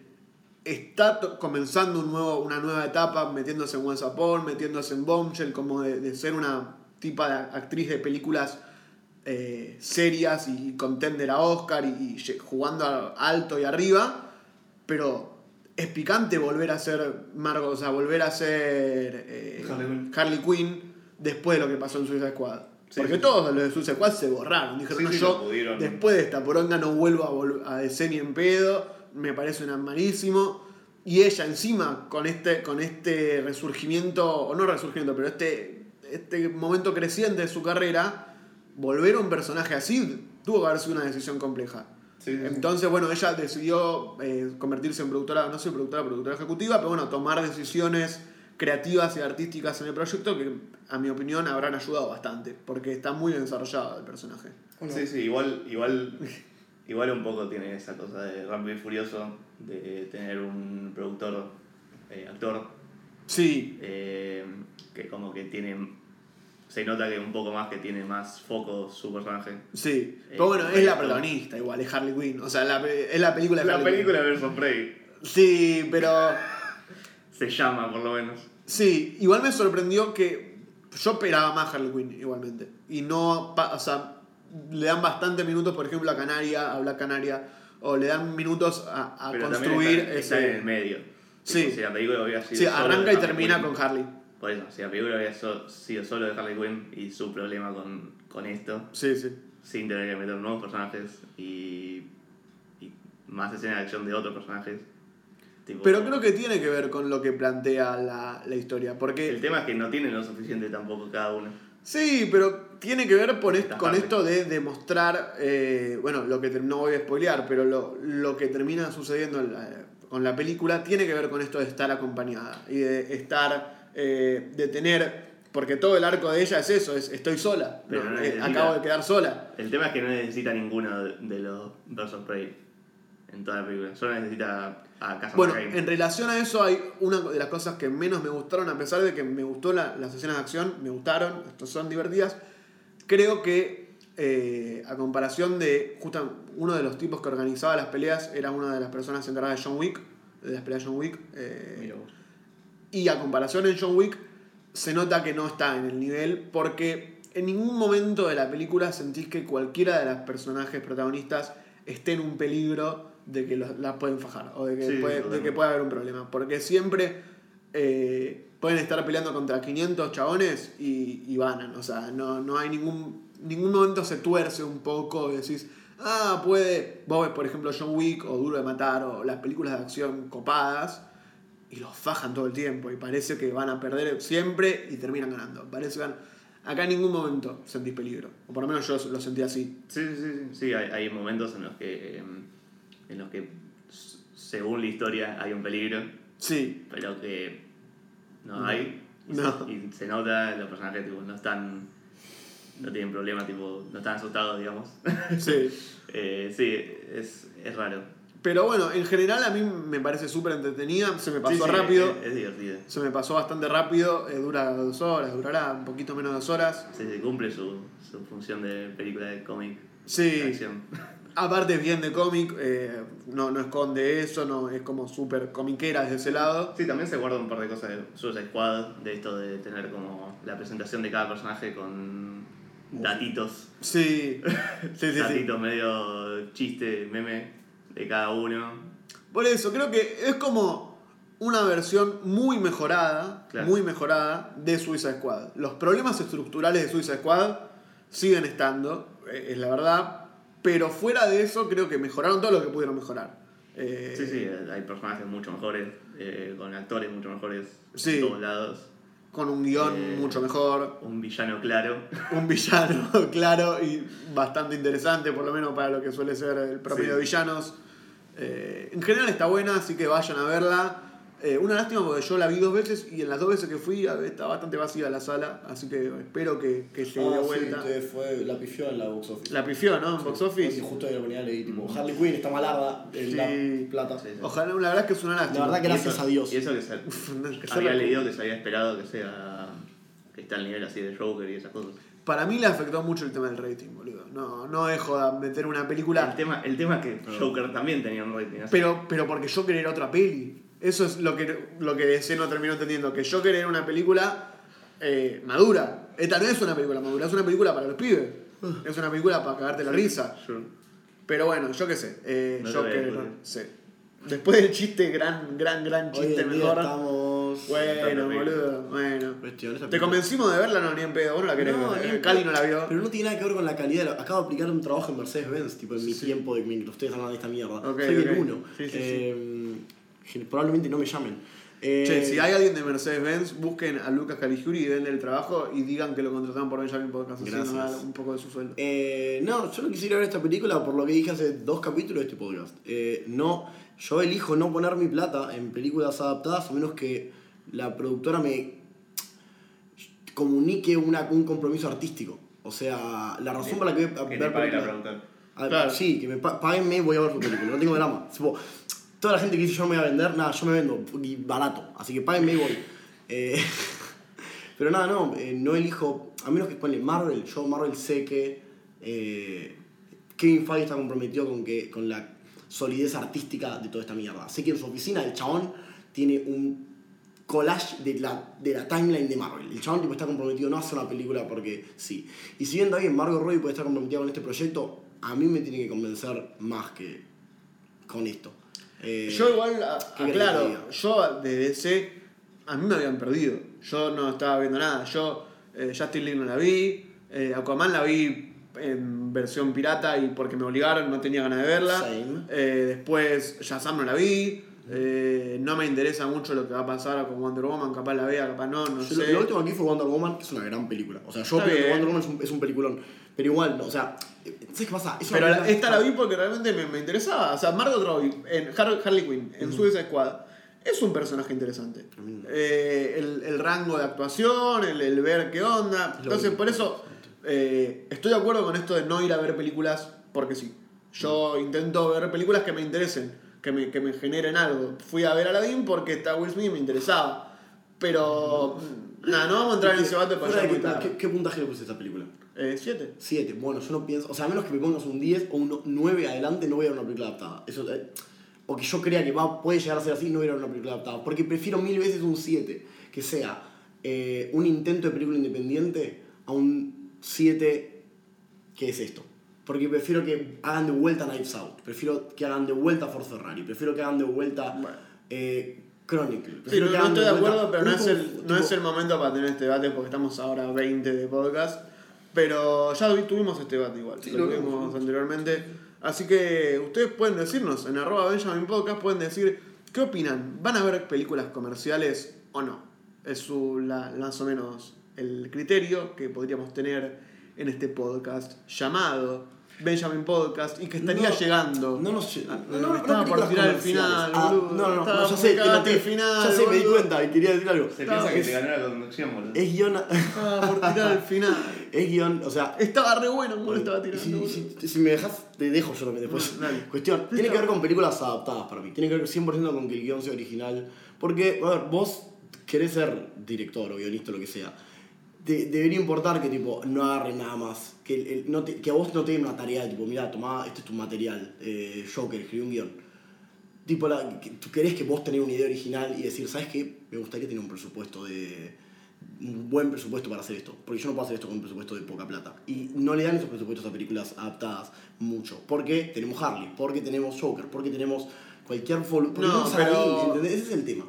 Está comenzando un nuevo, una nueva etapa, metiéndose en Upon, metiéndose en Bombshell, como de, de ser una tipa de actriz de películas eh, serias y contender a Oscar y, jugando a- alto y arriba. Pero es picante volver a ser Margot, o sea, volver a ser eh, Harley Quinn. Harley Quinn después de lo que pasó en Suicide Squad. Sí, Porque sí. todos los de Suicide Squad se borraron. Dijeron, no, yo después de esta poronga no vuelvo a, a DC ni en pedo. Me parece una malísimo. Y ella encima, con este, con este resurgimiento, o no resurgimiento, pero este, este momento creciente de su carrera, volver a un personaje así tuvo que haber sido una decisión compleja. Sí, sí, sí. Entonces, bueno, ella decidió eh, convertirse en productora, no sé, productora, productora ejecutiva, pero bueno, tomar decisiones creativas y artísticas en el proyecto que, a mi opinión, habrán ayudado bastante, porque está muy bien desarrollado el personaje. Sí, sí, igual, igual, igual un poco tiene esa cosa de Rápido y Furioso, de tener un productor, eh, actor, Sí, eh, que como que tiene, se nota que un poco más que tiene más foco su personaje. sí. Eh, Pero bueno, es la protagonista igual, es Harley Quinn. O sea, la es la película de La Harley película versus Prey Quinn. Sí, pero... se llama por lo menos. Sí, igual me sorprendió que yo esperaba más Harley Quinn igualmente. Y no, o sea, le dan bastante minutos, por ejemplo, a Canaria, a Black Canaria, o le dan minutos a, a Pero construir está, está ese... en el medio. Sí. La película sido Sí, arranca y termina Quinn- con Harley. Por eso, si la película hubiera so- sido solo de Harley Quinn y su problema con, con esto, Sí, sí. sin tener que meter nuevos personajes y, y más escenas de acción de otros personajes. tipo- Pero creo que tiene que ver con lo que plantea la, la historia. El Porque tema es que no tienen lo suficiente tampoco cada uno. sí, pero tiene que ver por est- Esta con esto de demostrar, eh, bueno, lo que no voy a spoilear, pero lo, lo que termina sucediendo la- con la película tiene que ver con esto de estar acompañada y de estar, eh, de tener Porque todo el arco de ella es eso, es estoy sola. Pero no, no eh, necesita- acabo de quedar sola. El tema es que no necesita ninguno de- de los Birds of Prey en toda la película. Solo necesita a Casa Bueno, en relación a eso hay una de las cosas que menos me gustaron, a pesar de que me gustó la- las escenas de acción, me gustaron, estos son divertidas. Creo que eh, a comparación de justo uno de los tipos que organizaba las peleas era una de las personas encargadas de John Wick, de las peleas de John Wick. eh, Mira vos. Y a comparación en John Wick, se nota que no está en el nivel porque en ningún momento de la película sentís que cualquiera de los personajes protagonistas esté en un peligro de que los- las pueden fajar o de que, Sí, puede, de que pueda haber un problema. Porque siempre eh, pueden estar peleando contra 500 chabones y, y ganan. O sea, no, no hay ningún, ningún momento se tuerce un poco y decís, ah, puede. Vos ves, por ejemplo, John Wick o Duro de Matar o las películas de acción copadas y los fajan todo el tiempo y parece que van a perder siempre y terminan ganando. Parece que van- acá en ningún momento sentís peligro, o por lo menos yo lo sentí así. Sí, sí, sí, sí. Hay, hay momentos en los que. em, en los que, según la historia, hay un peligro, Sí, pero que no No. hay. Y, No. se, y se nota, los personajes tipo, no están. no tienen problema, tipo, no están asustados, digamos. sí. Eh, sí, es, es raro. Pero bueno, en general a mí me parece súper entretenida, se me pasó Sí, sí, rápido, Es, es divertido. se me pasó bastante rápido, eh, dura dos horas, durará un poquito menos de dos horas. Sí, sí, cumple su, su función de película de cómic. Sí, aparte es bien de cómic, eh, no, no esconde eso, no es como súper comiquera desde ese lado. Sí, también se guarda un par de cosas de Suicide Squad, de esto de tener como la presentación de cada personaje con datitos, Sí, sí, sí. sí. datitos medio chiste, meme de cada uno. Por eso, creo que es como una versión muy mejorada, Claro. muy mejorada de Suicide Squad. Los problemas estructurales de Suicide Squad siguen estando, eh, es la verdad, pero fuera de eso creo que mejoraron todo lo que pudieron mejorar. Eh, Sí, sí, hay personajes mucho mejores, eh, con actores mucho mejores Sí. en todos lados. Con un guion Eh, mucho mejor, Un villano claro. un villano claro y bastante interesante, por lo menos para lo que suele ser el promedio Sí. de villanos. Eh, en general está buena, así que vayan a verla. Eh, una lástima porque yo la vi dos veces y en las dos veces que fui a- está bastante vacía la sala, así que espero que, que de Ah, sí, vuelta. te fue, la pifió en la box office. La pifió, ¿no? En box office. Sí, justo ahí lo ponía leí, tipo, Harley Quinn está malarda, Sí. la plata. Sí, sí. Ojalá, la verdad es que es una lástima. La verdad que gracias eso- a Dios. Y eso que se, que había la- leído que se había esperado que sea. que está al nivel así de Joker y esas cosas. Para mí le afectó mucho el tema del rating, boludo. No, no es joda meter una película. El tema, el tema es que Joker también tenía un rating así. Pero, pero porque Joker era otra peli. Eso es lo que, lo que DC no terminó entendiendo. Que Joker era una película eh, madura. Esta no es una película madura, es una película para los pibes. Es una película para cagarte la risa. Pero bueno, yo qué sé. eh, No te voy a Joker, sí. Después del chiste, gran, gran, gran Hoy chiste mejor. estamos... Bueno, boludo, bueno. Cuestión, ¿Te convencimos de verla? No, ni en pedo. Vos no la querés No, ver. ni Eh, en Cali no la vio. Pero no tiene nada que ver con la calidad. Acabo de aplicar un trabajo en Mercedes-Benz, tipo en mi Sí. tiempo de que ustedes hablan de esta mierda. Ok, Soy el uno. Sí, sí, sí. Eh, probablemente no me llamen. Eh, Che, si hay alguien de Mercedes-Benz, busquen a Lucas Caligiuri y denle el trabajo y digan que lo contrataron por Benjamin Podcast. Gracias. un poco de su sueldo. Eh, no, yo no quisiera ver esta película por lo que dije hace dos capítulos de este podcast. Eh, no, yo elijo no poner mi plata en películas adaptadas a menos que la productora me comunique una, un compromiso artístico. O sea, la razón por la que voy a que ver te pague la películas- productora. Claro. Sí, que me pa- páguenme, voy a ver su película, no tengo drama. Tipo, toda la gente que dice yo no me voy a vender, nada, yo me vendo, y barato, así que páguenme y voy. Eh, pero nada, no, eh, no elijo, a menos que ponle Marvel, yo Marvel sé que eh, Kevin Feige está comprometido con, que, con la solidez artística de toda esta mierda. Sé que en su oficina el chabón tiene un collage de la, de la timeline de Marvel. El chabón tipo, está comprometido no a hacer una película porque sí. Y si bien también Margot Robbie puede estar comprometida con este proyecto, a mí me tiene que convencer más que con esto. Eh, Yo igual, a- ¿qué querés que aclaro, diga? yo de DC, a mí me habían perdido. Yo no estaba viendo nada. Yo, eh, Justin League no la vi, eh, Aquaman la vi en versión pirata y porque me obligaron, no tenía ganas de verla. Eh, después, Shazam no la vi. Eh, no me interesa mucho lo que va a pasar con Wonder Woman, capaz la vea, capaz no, no Yo sé. Lo último aquí fue Wonder Woman, que es una gran película. O sea, yo creo que. Wonder Woman es un, es un peliculón. Pero igual, no, o sea, ¿sabes qué pasa? Es Pero la- esta la vi porque realmente me, me interesaba. O sea, Margot Robbie en Har- Harley Quinn, en Suicide Squad, es un personaje interesante. Eh, el, el rango de actuación, el, el ver qué onda. Entonces, por eso eh, estoy de acuerdo con esto de no ir a ver películas porque sí. Yo intento ver películas que me interesen, que me, que me generen algo. Fui a ver Aladdin porque está Will Smith y me interesaba. Pero, nada, no vamos a entrar en ese debate para allá muy tarde. ¿qué, ¿Qué puntaje le puse a esta película? Eh, siete. 7. Bueno, yo no pienso. O sea, a menos que me pongas un 10 o un 9 adelante, no voy a ver una película adaptada. Eso, eh, o que yo crea que va, puede llegar a ser así, no voy a ver una película adaptada. Porque prefiero mil veces un 7, que sea eh, un intento de película independiente, a un 7, que es esto. Porque prefiero que hagan de vuelta Knives Out. Prefiero que hagan de vuelta Ford Ferrari. Prefiero que hagan de vuelta Bueno. eh, Chronicle. Sí, Prefiero no, que no hagan estoy de acuerdo, pero no es, el, no es el momento para tener este debate porque estamos ahora 20 de podcast. Pero ya vi- tuvimos este debate igual, Sí, lo lo tuvimos vimos. anteriormente. Así que ustedes pueden decirnos en arroba Benjamin Podcast, pueden decir qué opinan. ¿Van a ver películas comerciales o no? Es su, la- más o menos el criterio que podríamos tener en este podcast llamado Benjamin Podcast y que estaría No, llegando. No, no sé. Ah, No, no, no, estaba por tirar el final, Ah, boludo. No, no, no, ya sé, cagarte te- el final, ya sé, me di cuenta y quería decir algo. Se Estaba- piensa que es- te ganó la conducción, boludo. Es guion. Estaba por tirar el final. Es guion, o sea. Estaba re bueno como lo estaba tirando. Si, boludo. si- si me dejas, te dejo yo también después. Bueno, dale. Cuestión, tiene que ver con películas adaptadas para mí. Tiene que ver 100% con que el guion sea original. Porque, a ver, vos querés ser director o guionista o lo que sea. Te- debería importar que tipo no agarren nada más. Que, el- el- no te- que a vos no te den una tarea tipo, mira, tomá, este es tu material. Eh, Joker, escribí un guion. Tipo, la, que, tú querés que vos tenés una idea original y decir, ¿sabes qué? Me gustaría tener un presupuesto de. un buen presupuesto para hacer esto. Porque yo no puedo hacer esto con un presupuesto de poca plata. Y no le dan esos presupuestos a películas adaptadas mucho. Porque tenemos Harley, porque tenemos Joker, porque tenemos cualquier. Porque No, pero- ¿entendés? Ese es el tema.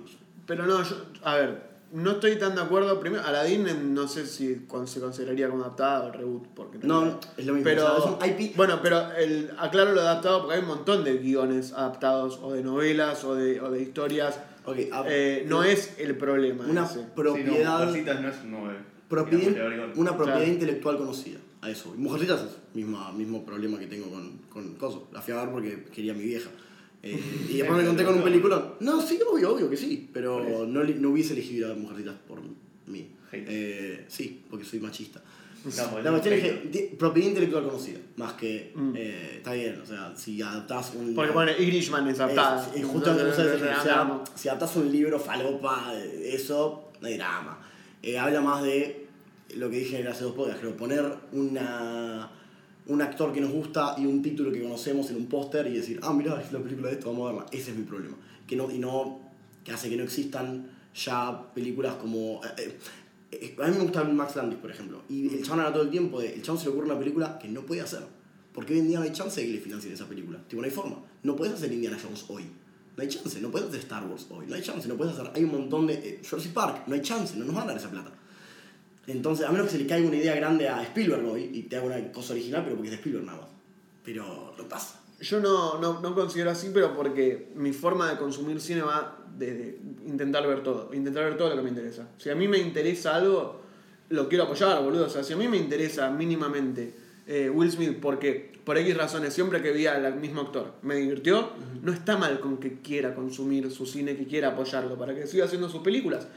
Pero no, yo, a ver, no estoy tan de acuerdo. Primero, Aladdin eh, no sé si se consideraría como adaptada o reboot. Porque No, es lo mismo. Pero, o sea, IP. bueno, pero el, aclaro lo adaptado porque hay un montón de guiones adaptados o de novelas o de, o de historias. Ok, a- Eh, no es el problema. una ese. propiedad. Sí, no, Mujercitas no es un 9. propiedad, una propiedad Claro. intelectual conocida. A eso. Mujercitas es el mismo, mismo problema que tengo con, con Coso. La fui a ver porque quería a mi vieja. Eh, y después me conté con un película. No, sí, obvio, obvio que sí. Pero no, no hubiese elegido a Mujercitas por mí. Eh, sí, porque soy machista. No, La cuestión es que propiedad intelectual conocida, más que. Mm. eh, está bien, o sea, si adaptás un. Porque bueno, Irishman es justamente como Entonces, ustedes eh, o sea, si adaptás un libro falopa, eso, no hay drama. Eh, habla más de lo que dije en hace dos podcasts, creo, poner una, un actor que nos gusta y un título que conocemos en un póster y decir, ah, mirá, es la película de esto, vamos a verla. Ese es mi problema. Que no, y no, que hace que no existan ya películas como... eh, eh, a mí me gusta Max Landis, por ejemplo. Y el chabón habla todo el tiempo de. El chabón se le ocurre una película que no puede hacer. Porque hoy en día no hay chance de que le financien esa película. Tipo, no hay forma. No puedes hacer Indiana Jones hoy. No hay chance. No puedes hacer Star Wars hoy. No hay chance. No puedes hacer. Hay un montón de. eh, Jurassic Park. No hay chance. No nos van a dar esa plata. Entonces, a menos que se le caiga una idea grande a Spielberg hoy y te haga una cosa original, pero porque es de Spielberg nada más. Pero no pasa. Yo no, no, no considero así, pero porque mi forma de consumir cine va desde intentar ver todo, intentar ver todo lo que me interesa. Si a mí me interesa algo, lo quiero apoyar, boludo. O sea, si a mí me interesa mínimamente eh, Will Smith, porque por X razones, siempre que vi al mismo actor me divirtió, no está mal con que quiera consumir su cine, que quiera apoyarlo, para que siga haciendo sus películas.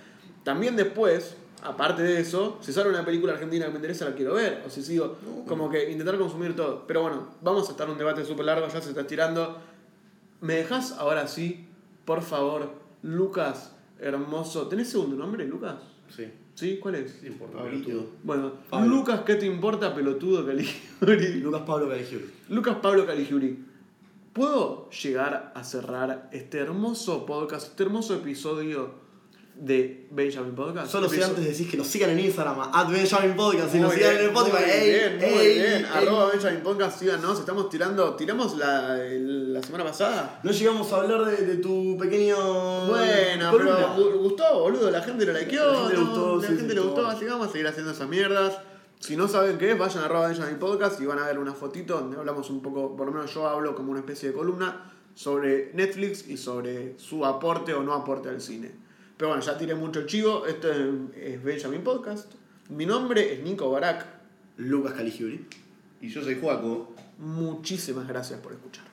También después, aparte de eso, si sale una película argentina que me interesa, la quiero ver. O si sigo, como que intentar consumir todo. Pero bueno, vamos a estar en un debate súper largo, ya se está estirando. ¿Me dejas ahora sí, por favor, Lucas, hermoso? ¿Tenés segundo nombre, Lucas? Sí. ¿Sí? ¿Cuál es? Sí, importa. Pablito. Bueno, Pablo. Lucas, ¿qué te importa, pelotudo Caligiuri? Lucas Pablo Caligiuri. Lucas Pablo Caligiuri. ¿Puedo llegar a cerrar este hermoso podcast, este hermoso episodio de Benjamin Podcast? Solo si antes decís que nos sigan en Instagram, a Benjamin Podcast, y nos sigan en el Spotify. Muy ey, bien, muy ey, bien. ey. Arroba Benjamin Podcast, síganos. Estamos tirando. ¿Tiramos la, la semana pasada? No llegamos a hablar de, de tu pequeño. Bueno, columna. pero gu- gustó, boludo. La gente lo likeó. La gente gustó, La sí, gente sí, le todo. gustó, así que vamos a seguir haciendo esas mierdas. Si no saben qué es, vayan a arroba Benjamin Podcast y van a ver una fotito donde hablamos un poco, por lo menos yo hablo como una especie de columna sobre Netflix y sobre su aporte o no aporte al cine. Pero bueno, ya tiré mucho el chivo. Esto es, es Benjamin Podcast. Mi nombre es Nico Barak. Lucas Caligiuri. Y yo soy Juaco. Muchísimas gracias por escuchar.